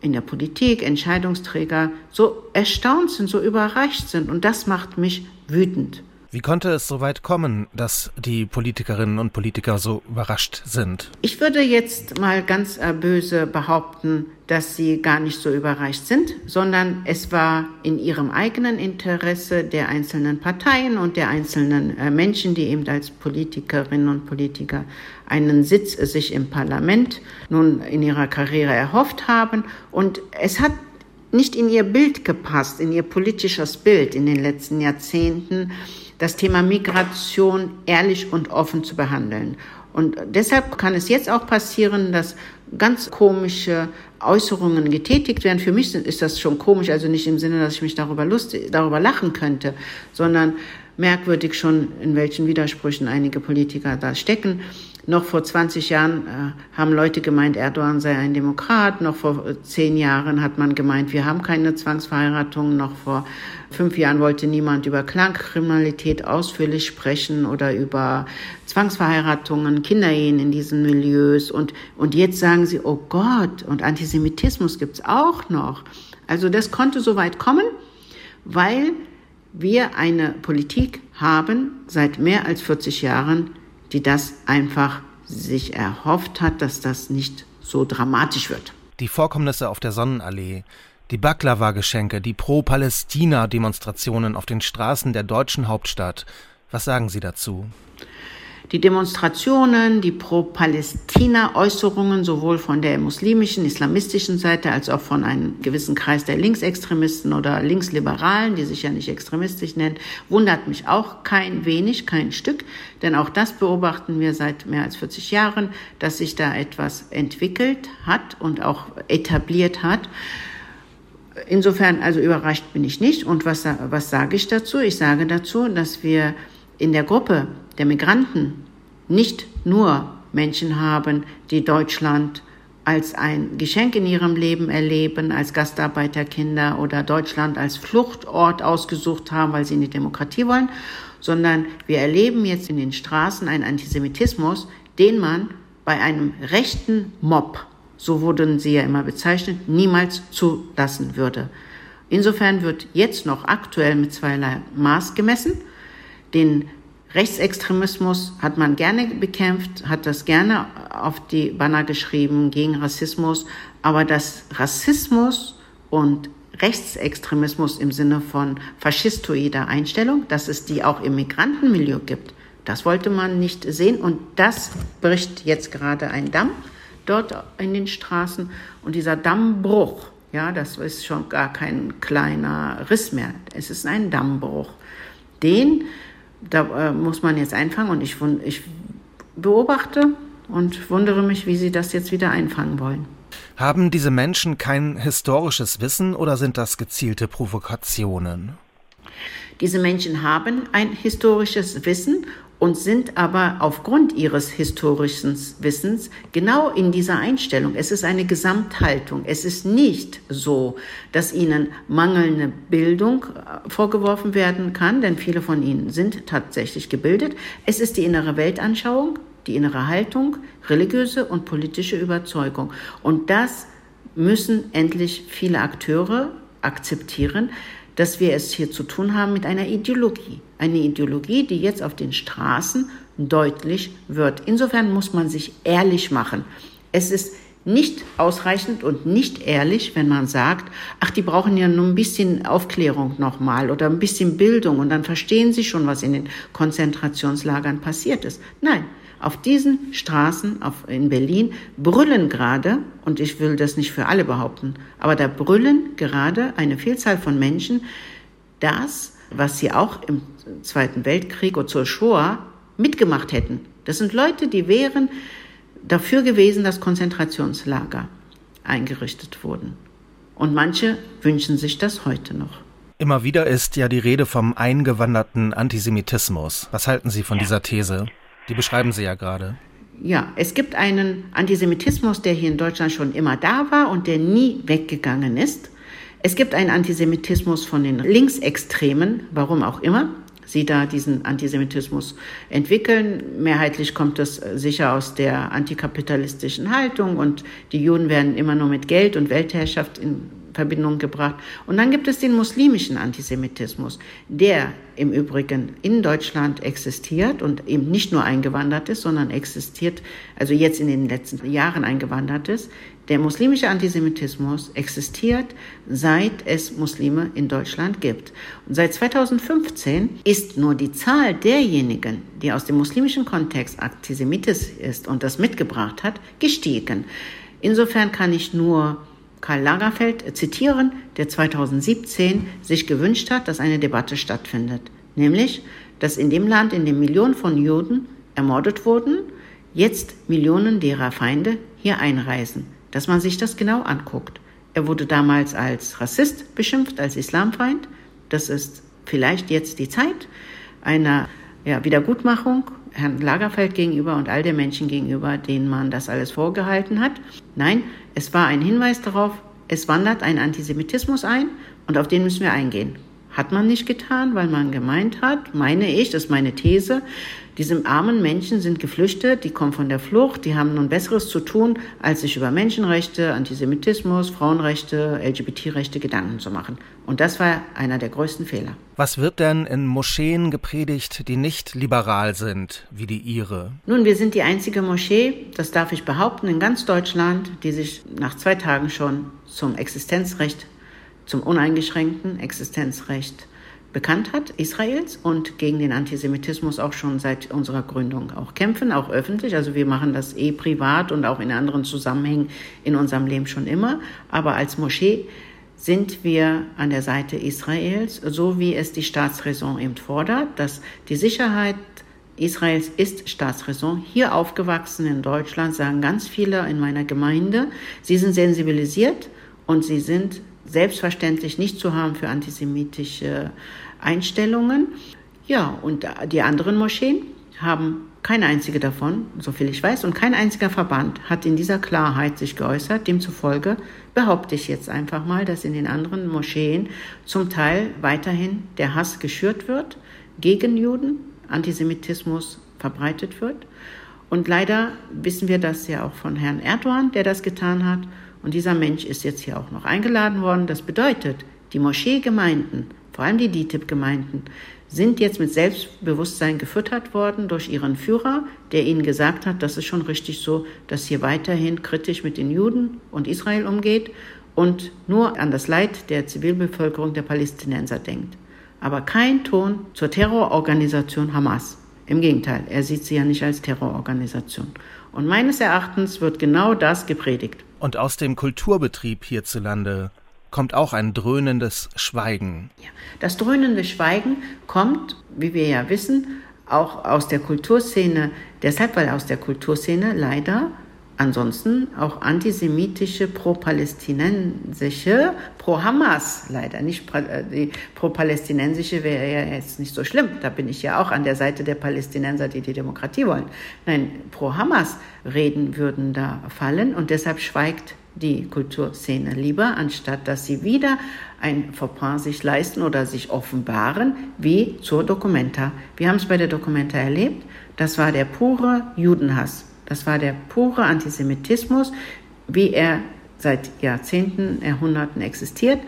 in der Politik, Entscheidungsträger so erstaunt sind, so überrascht sind. Und das macht mich wütend. Wie konnte es so weit kommen, dass die Politikerinnen und Politiker so überrascht sind? Ich würde jetzt mal ganz äh, böse behaupten, dass sie gar nicht so überrascht sind, sondern es war in ihrem eigenen Interesse der einzelnen Parteien und der einzelnen äh, Menschen, die eben als Politikerinnen und Politiker einen Sitz sich im Parlament nun in ihrer Karriere erhofft haben. Und es hat nicht in ihr Bild gepasst, in ihr politisches Bild in den letzten Jahrzehnten, das Thema Migration ehrlich und offen zu behandeln. Und deshalb kann es jetzt auch passieren, dass ganz komische Äußerungen getätigt werden. Für mich ist das schon komisch, also nicht im Sinne, dass ich mich darüber, lustig, darüber lachen könnte, sondern merkwürdig schon, in welchen Widersprüchen einige Politiker da stecken. Noch vor 20 Jahren äh, haben Leute gemeint, Erdogan sei ein Demokrat. Noch vor zehn Jahren hat man gemeint, wir haben keine Zwangsverheiratungen. Noch vor fünf Jahren wollte niemand über Klangkriminalität ausführlich sprechen oder über Zwangsverheiratungen, Kinderehen in diesen Milieus. Und, und jetzt sagen sie, oh Gott, und Antisemitismus gibt's auch noch. Also das konnte so weit kommen, weil wir eine Politik haben seit mehr als 40 Jahren, die das einfach sich erhofft hat, dass das nicht so dramatisch wird. Die Vorkommnisse auf der Sonnenallee, die Baklava-Geschenke, die Pro-Palästina-Demonstrationen auf den Straßen der deutschen Hauptstadt. Was sagen Sie dazu? Die Demonstrationen, die Pro-Palästina-Äußerungen sowohl von der muslimischen, islamistischen Seite als auch von einem gewissen Kreis der Linksextremisten oder Linksliberalen, die sich ja nicht extremistisch nennen, wundert mich auch kein wenig, kein Stück, denn auch das beobachten wir seit mehr als 40 Jahren, dass sich da etwas entwickelt hat und auch etabliert hat. Insofern, also überrascht bin ich nicht. Und was, was sage ich dazu? Ich sage dazu, dass wir in der Gruppe der Migranten nicht nur Menschen haben, die Deutschland als ein Geschenk in ihrem Leben erleben, als Gastarbeiterkinder oder Deutschland als Fluchtort ausgesucht haben, weil sie in die Demokratie wollen, sondern wir erleben jetzt in den Straßen einen Antisemitismus, den man bei einem rechten Mob, so wurden sie ja immer bezeichnet, niemals zulassen würde. Insofern wird jetzt noch aktuell mit zweierlei Maß gemessen. Den Rechtsextremismus hat man gerne bekämpft, hat das gerne auf die Banner geschrieben gegen Rassismus, aber dass Rassismus und Rechtsextremismus im Sinne von faschistoider Einstellung, dass es die auch im Migrantenmilieu gibt, das wollte man nicht sehen und das bricht jetzt gerade ein Damm dort in den Straßen und dieser Dammbruch, ja, das ist schon gar kein kleiner Riss mehr, es ist ein Dammbruch. Den da äh, muss man jetzt einfangen und ich, ich beobachte und wundere mich, wie sie das jetzt wieder einfangen wollen. Haben diese Menschen kein historisches Wissen oder sind das gezielte Provokationen? Diese Menschen haben ein historisches Wissen und sind aber aufgrund ihres historischen Wissens genau in dieser Einstellung. Es ist eine Gesamthaltung. Es ist nicht so, dass ihnen mangelnde Bildung äh, vorgeworfen werden kann, denn viele von ihnen sind tatsächlich gebildet. Es ist die innere Weltanschauung, die innere Haltung, religiöse und politische Überzeugung. Und das müssen endlich viele Akteure akzeptieren, dass wir es hier zu tun haben mit einer Ideologie. Eine Ideologie, die jetzt auf den Straßen deutlich wird. Insofern muss man sich ehrlich machen. Es ist nicht ausreichend und nicht ehrlich, wenn man sagt, ach, die brauchen ja nur ein bisschen Aufklärung nochmal oder ein bisschen Bildung und dann verstehen sie schon, was in den Konzentrationslagern passiert ist. Nein, auf diesen Straßen auf, in Berlin brüllen gerade, und ich will das nicht für alle behaupten, aber da brüllen gerade eine Vielzahl von Menschen das, was sie auch im Zweiten Weltkrieg oder zur Shoah mitgemacht hätten. Das sind Leute, die wären dafür gewesen, dass Konzentrationslager eingerichtet wurden. Und manche wünschen sich das heute noch. Immer wieder ist ja die Rede vom eingewanderten Antisemitismus. Was halten Sie von ja. dieser These? Die beschreiben Sie ja gerade. Ja, es gibt einen Antisemitismus, der hier in Deutschland schon immer da war und der nie weggegangen ist. Es gibt einen Antisemitismus von den Linksextremen, warum auch immer. sie da diesen Antisemitismus entwickeln. Mehrheitlich kommt das sicher aus der antikapitalistischen Haltung und die Juden werden immer nur mit Geld und Weltherrschaft in Verbindung gebracht. Und dann gibt es den muslimischen Antisemitismus, der im Übrigen in Deutschland existiert und eben nicht nur eingewandert ist, sondern existiert, also jetzt in den letzten Jahren eingewandert ist. Der muslimische Antisemitismus existiert, seit es Muslime in Deutschland gibt. Und seit 2015 ist nur die Zahl derjenigen, die aus dem muslimischen Kontext Antisemitis ist und das mitgebracht hat, gestiegen. Insofern kann ich nur Karl Lagerfeld zitieren, der 2017 sich gewünscht hat, dass eine Debatte stattfindet. Nämlich, dass in dem Land, in dem Millionen von Juden ermordet wurden, jetzt Millionen derer Feinde hier einreisen. Dass man sich das genau anguckt. Er wurde damals als Rassist beschimpft, als Islamfeind. Das ist vielleicht jetzt die Zeit einer ja, Wiedergutmachung Herrn Lagerfeld gegenüber und all den Menschen gegenüber, denen man das alles vorgehalten hat. Nein, es war ein Hinweis darauf, es wandert ein Antisemitismus ein und auf den müssen wir eingehen. Hat man nicht getan, weil man gemeint hat, meine ich, das ist meine These, diese armen Menschen sind geflüchtet, die kommen von der Flucht, die haben nun Besseres zu tun, als sich über Menschenrechte, Antisemitismus, Frauenrechte, LGBT-Rechte Gedanken zu machen. Und das war einer der größten Fehler. Was wird denn in Moscheen gepredigt, die nicht liberal sind, wie die Ihre? Nun, wir sind die einzige Moschee, das darf ich behaupten, in ganz Deutschland, die sich nach zwei Tagen schon zum Existenzrecht, zum uneingeschränkten Existenzrecht bekannt hat, Israels, und gegen den Antisemitismus auch schon seit unserer Gründung auch kämpfen, auch öffentlich. Also wir machen das eh privat und auch in anderen Zusammenhängen in unserem Leben schon immer. Aber als Moschee sind wir an der Seite Israels, so wie es die Staatsräson eben fordert, dass die Sicherheit Israels ist Staatsräson. Hier aufgewachsen in Deutschland sagen ganz viele in meiner Gemeinde, sie sind sensibilisiert und sie sind selbstverständlich nicht zu haben für antisemitische Einstellungen. Ja, und die anderen Moscheen haben keine einzige davon, soviel ich weiß, und kein einziger Verband hat in dieser Klarheit sich geäußert. Demzufolge behaupte ich jetzt einfach mal, dass in den anderen Moscheen zum Teil weiterhin der Hass geschürt wird gegen Juden, Antisemitismus verbreitet wird. Und leider wissen wir das ja auch von Herrn Erdogan, der das getan hat. Und dieser Mensch ist jetzt hier auch noch eingeladen worden. Das bedeutet, die Moscheegemeinden, vor allem die DITIB-Gemeinden, sind jetzt mit Selbstbewusstsein gefüttert worden durch ihren Führer, der ihnen gesagt hat, das ist schon richtig so, dass hier weiterhin kritisch mit den Juden und Israel umgeht und nur an das Leid der Zivilbevölkerung der Palästinenser denkt. Aber kein Ton zur Terrororganisation Hamas. Im Gegenteil, er sieht sie ja nicht als Terrororganisation. Und meines Erachtens wird genau das gepredigt. Und aus dem Kulturbetrieb hierzulande kommt auch ein dröhnendes Schweigen. Das dröhnende Schweigen kommt, wie wir ja wissen, auch aus der Kulturszene, deshalb, weil aus der Kulturszene leider ansonsten auch antisemitische, pro-palästinensische, pro-Hamas, leider nicht äh, die pro-palästinensische wäre ja jetzt nicht so schlimm. Da bin ich ja auch an der Seite der Palästinenser, die die Demokratie wollen. Nein, pro-Hamas reden würden da fallen und deshalb schweigt die Kulturszene lieber, anstatt dass sie wieder ein Fauxpas sich leisten oder sich offenbaren, wie zur Documenta. Wir haben es bei der Documenta erlebt. Das war der pure Judenhass. Das war der pure Antisemitismus, wie er seit Jahrzehnten, Jahrhunderten existiert.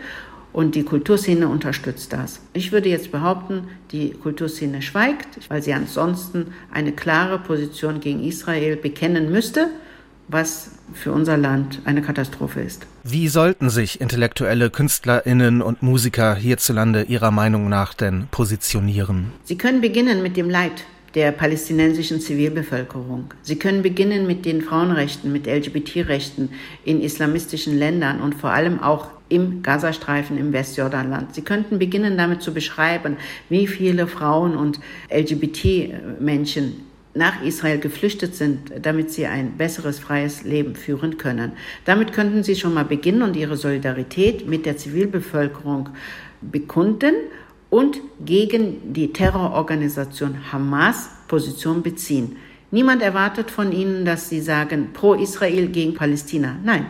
Und die Kulturszene unterstützt das. Ich würde jetzt behaupten, die Kulturszene schweigt, weil sie ansonsten eine klare Position gegen Israel bekennen müsste, was für unser Land eine Katastrophe ist. Wie sollten sich intellektuelle Künstlerinnen und Musiker hierzulande Ihrer Meinung nach denn positionieren? Sie können beginnen mit dem Leid der palästinensischen Zivilbevölkerung. Sie können beginnen mit den Frauenrechten, mit LGBT-Rechten in islamistischen Ländern und vor allem auch im Gazastreifen im Westjordanland. Sie könnten beginnen damit zu beschreiben, wie viele Frauen und LGBT-Menschen nach Israel geflüchtet sind, damit sie ein besseres, freies Leben führen können. Damit könnten sie schon mal beginnen und ihre Solidarität mit der Zivilbevölkerung bekunden und gegen die Terrororganisation Hamas Position beziehen. Niemand erwartet von ihnen, dass sie sagen pro Israel gegen Palästina. Nein,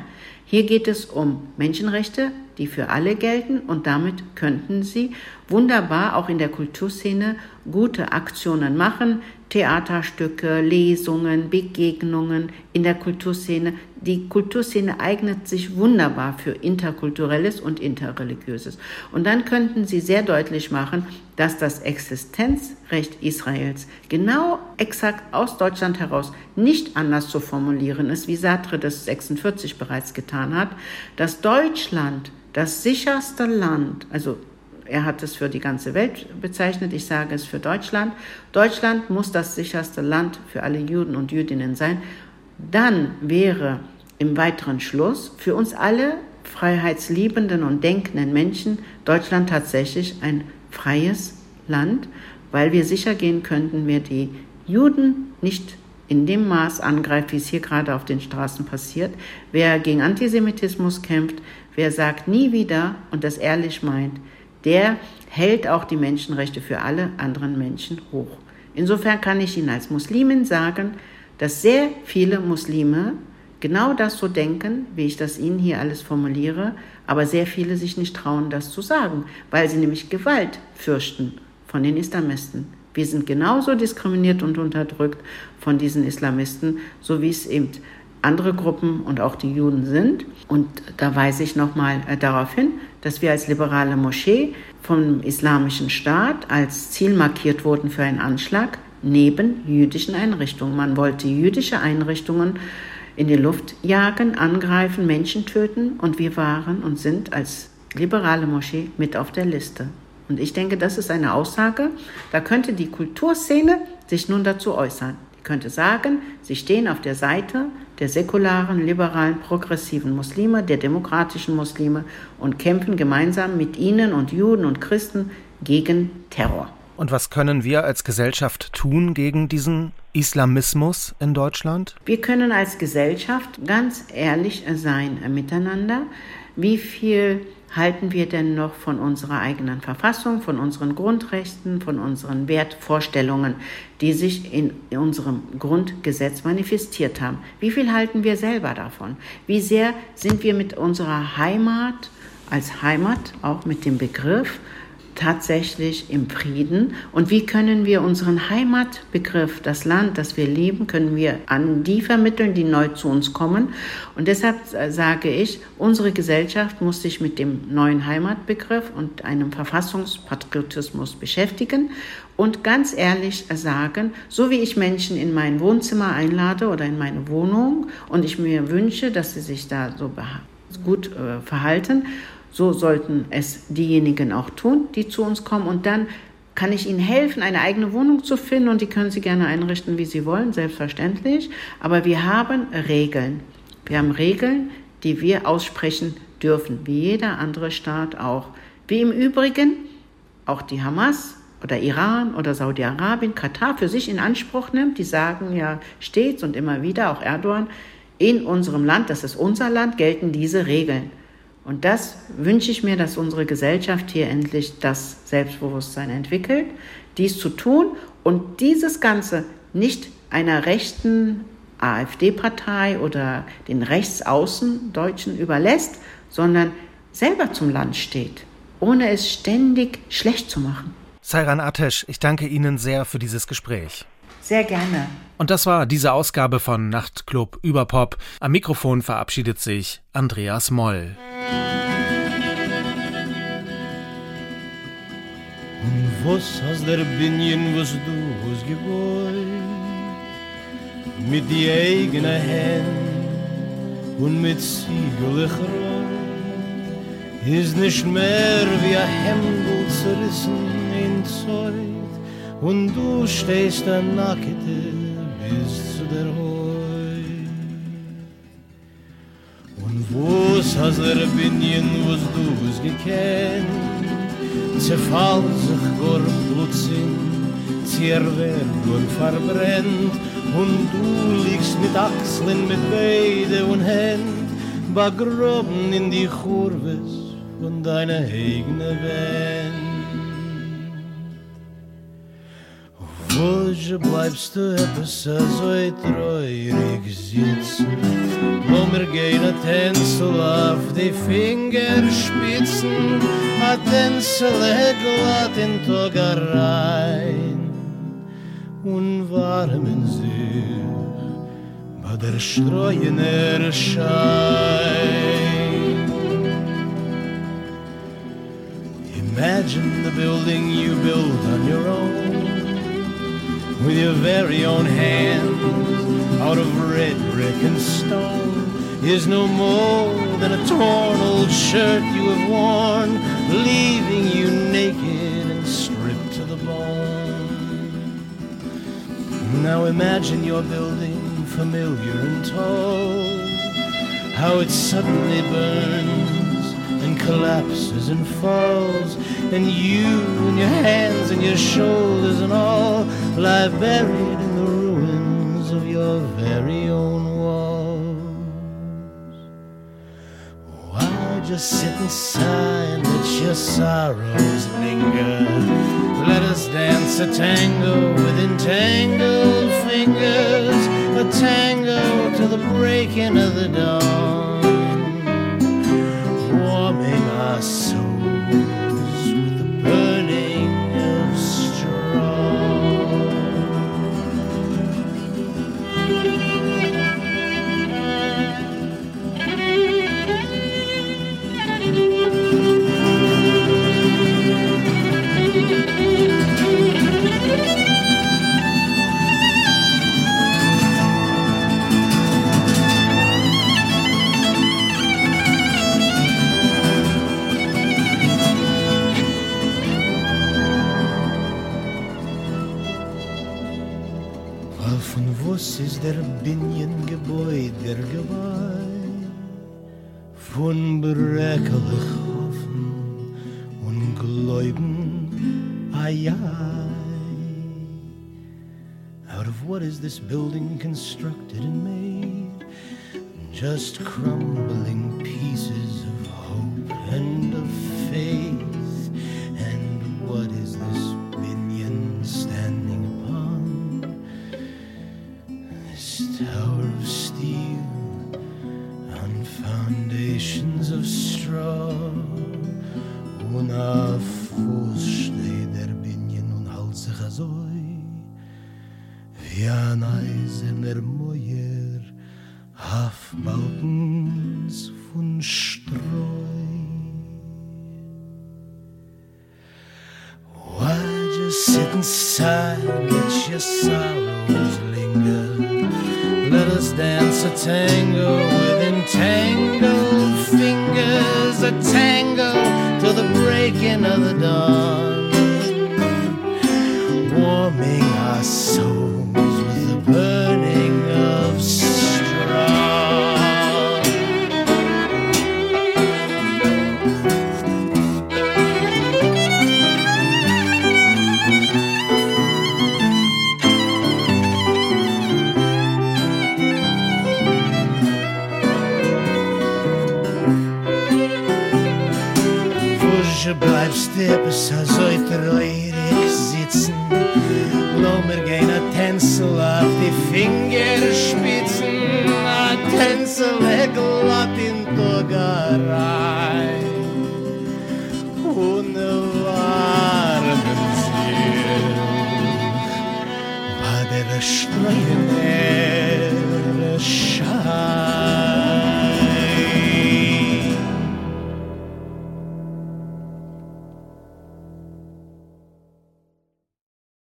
Hier geht es um Menschenrechte, die für alle gelten und damit könnten sie wunderbar auch in der Kulturszene gute Aktionen machen, Theaterstücke, Lesungen, Begegnungen in der Kulturszene. Die Kulturszene eignet sich wunderbar für interkulturelles und interreligiöses. Und dann könnten sie sehr deutlich machen, dass das Existenzrecht Israels genau exakt aus Deutschland heraus nicht anders zu formulieren ist, wie Sartre das 46 bereits getan hat, dass Deutschland das sicherste Land, also er hat es für die ganze Welt bezeichnet, ich sage es für Deutschland. Deutschland muss das sicherste Land für alle Juden und Jüdinnen sein. Dann wäre im weiteren Schluss für uns alle freiheitsliebenden und denkenden Menschen Deutschland tatsächlich ein freies Land, weil wir sicher gehen könnten, wer die Juden nicht in dem Maß angreift, wie es hier gerade auf den Straßen passiert, wer gegen Antisemitismus kämpft, wer sagt nie wieder und das ehrlich meint, der hält auch die Menschenrechte für alle anderen Menschen hoch. Insofern kann ich Ihnen als Muslimin sagen, dass sehr viele Muslime genau das so denken, wie ich das Ihnen hier alles formuliere, aber sehr viele sich nicht trauen, das zu sagen, weil sie nämlich Gewalt fürchten von den Islamisten. Wir sind genauso diskriminiert und unterdrückt von diesen Islamisten, so wie es eben andere Gruppen und auch die Juden sind. Und da weise ich nochmal äh, darauf hin, dass wir als liberale Moschee vom Islamischen Staat als Ziel markiert wurden für einen Anschlag neben jüdischen Einrichtungen. Man wollte jüdische Einrichtungen in die Luft jagen, angreifen, Menschen töten und wir waren und sind als liberale Moschee mit auf der Liste. Und ich denke, das ist eine Aussage, da könnte die Kulturszene sich nun dazu äußern könnte sagen, sie stehen auf der Seite der säkularen, liberalen, progressiven Muslime, der demokratischen Muslime und kämpfen gemeinsam mit ihnen und Juden und Christen gegen Terror. Und was können wir als Gesellschaft tun gegen diesen Islamismus in Deutschland? Wir können als Gesellschaft ganz ehrlich sein miteinander. Wie viel halten wir denn noch von unserer eigenen Verfassung, von unseren Grundrechten, von unseren Wertvorstellungen, die sich in unserem Grundgesetz manifestiert haben? Wie viel halten wir selber davon? Wie sehr sind wir mit unserer Heimat als Heimat, auch mit dem Begriff, tatsächlich im Frieden? Und wie können wir unseren Heimatbegriff, das Land, das wir leben, können wir an die vermitteln, die neu zu uns kommen? Und deshalb sage ich, unsere Gesellschaft muss sich mit dem neuen Heimatbegriff und einem Verfassungspatriotismus beschäftigen und ganz ehrlich sagen, so wie ich Menschen in mein Wohnzimmer einlade oder in meine Wohnung und ich mir wünsche, dass sie sich da so gut äh, verhalten, so sollten es diejenigen auch tun, die zu uns kommen. Und dann kann ich Ihnen helfen, eine eigene Wohnung zu finden und die können Sie gerne einrichten, wie Sie wollen, selbstverständlich. Aber wir haben Regeln. Wir haben Regeln, die wir aussprechen dürfen, wie jeder andere Staat auch. Wie im Übrigen auch die Hamas oder Iran oder Saudi-Arabien, Katar für sich in Anspruch nimmt. Die sagen ja stets und immer wieder, auch Erdogan, in unserem Land, das ist unser Land, gelten diese Regeln. Und das wünsche ich mir, dass unsere Gesellschaft hier endlich das Selbstbewusstsein entwickelt, dies zu tun und dieses Ganze nicht einer rechten AfD-Partei oder den Rechtsaußendeutschen überlässt, sondern selber zum Land steht, ohne es ständig schlecht zu machen. Sairan Atesh, ich danke Ihnen sehr für dieses Gespräch. Sehr gerne. Und das war diese Ausgabe von Nachtclub Überpop. Am Mikrofon verabschiedet sich Andreas Moll. Und was hast der Binien, was du hast gewollt? Mit die eigene Hand und mit siegelig Ist nicht mehr wie ein Hemd zerrissen in Zeug Und du stehst da nackte bis zu der Heu Und was hast der Binien, was du hast gekannt? zerfall sich gor plutzin zier wer gor verbrennt und du liegst mit achseln mit beide und händ begroben in die churves von deiner eigene Wend sitzen. A Tänzel auf die Fingerspitzen, a Tänzel in Togerein und warmen sich der. Imagine the building you built on your own with your very own hands. Out of red brick and stone is no more than a torn old shirt you have worn, leaving you naked and stripped to the bone. Now imagine your building familiar and tall, how it suddenly burns and collapses and falls, and you and your hands and your shoulders and all lie buried in the ruins of your very own walls. Why just sit and sigh and let your sorrows linger? Let us dance a tango with entangled fingers, a tango to the breaking of the dawn, warming our souls der Binien-Gebäude der Gewalt? Von Breckelig hoffen und Gläuben, ai. Out of what is this building constructed and made? Just crumbling pieces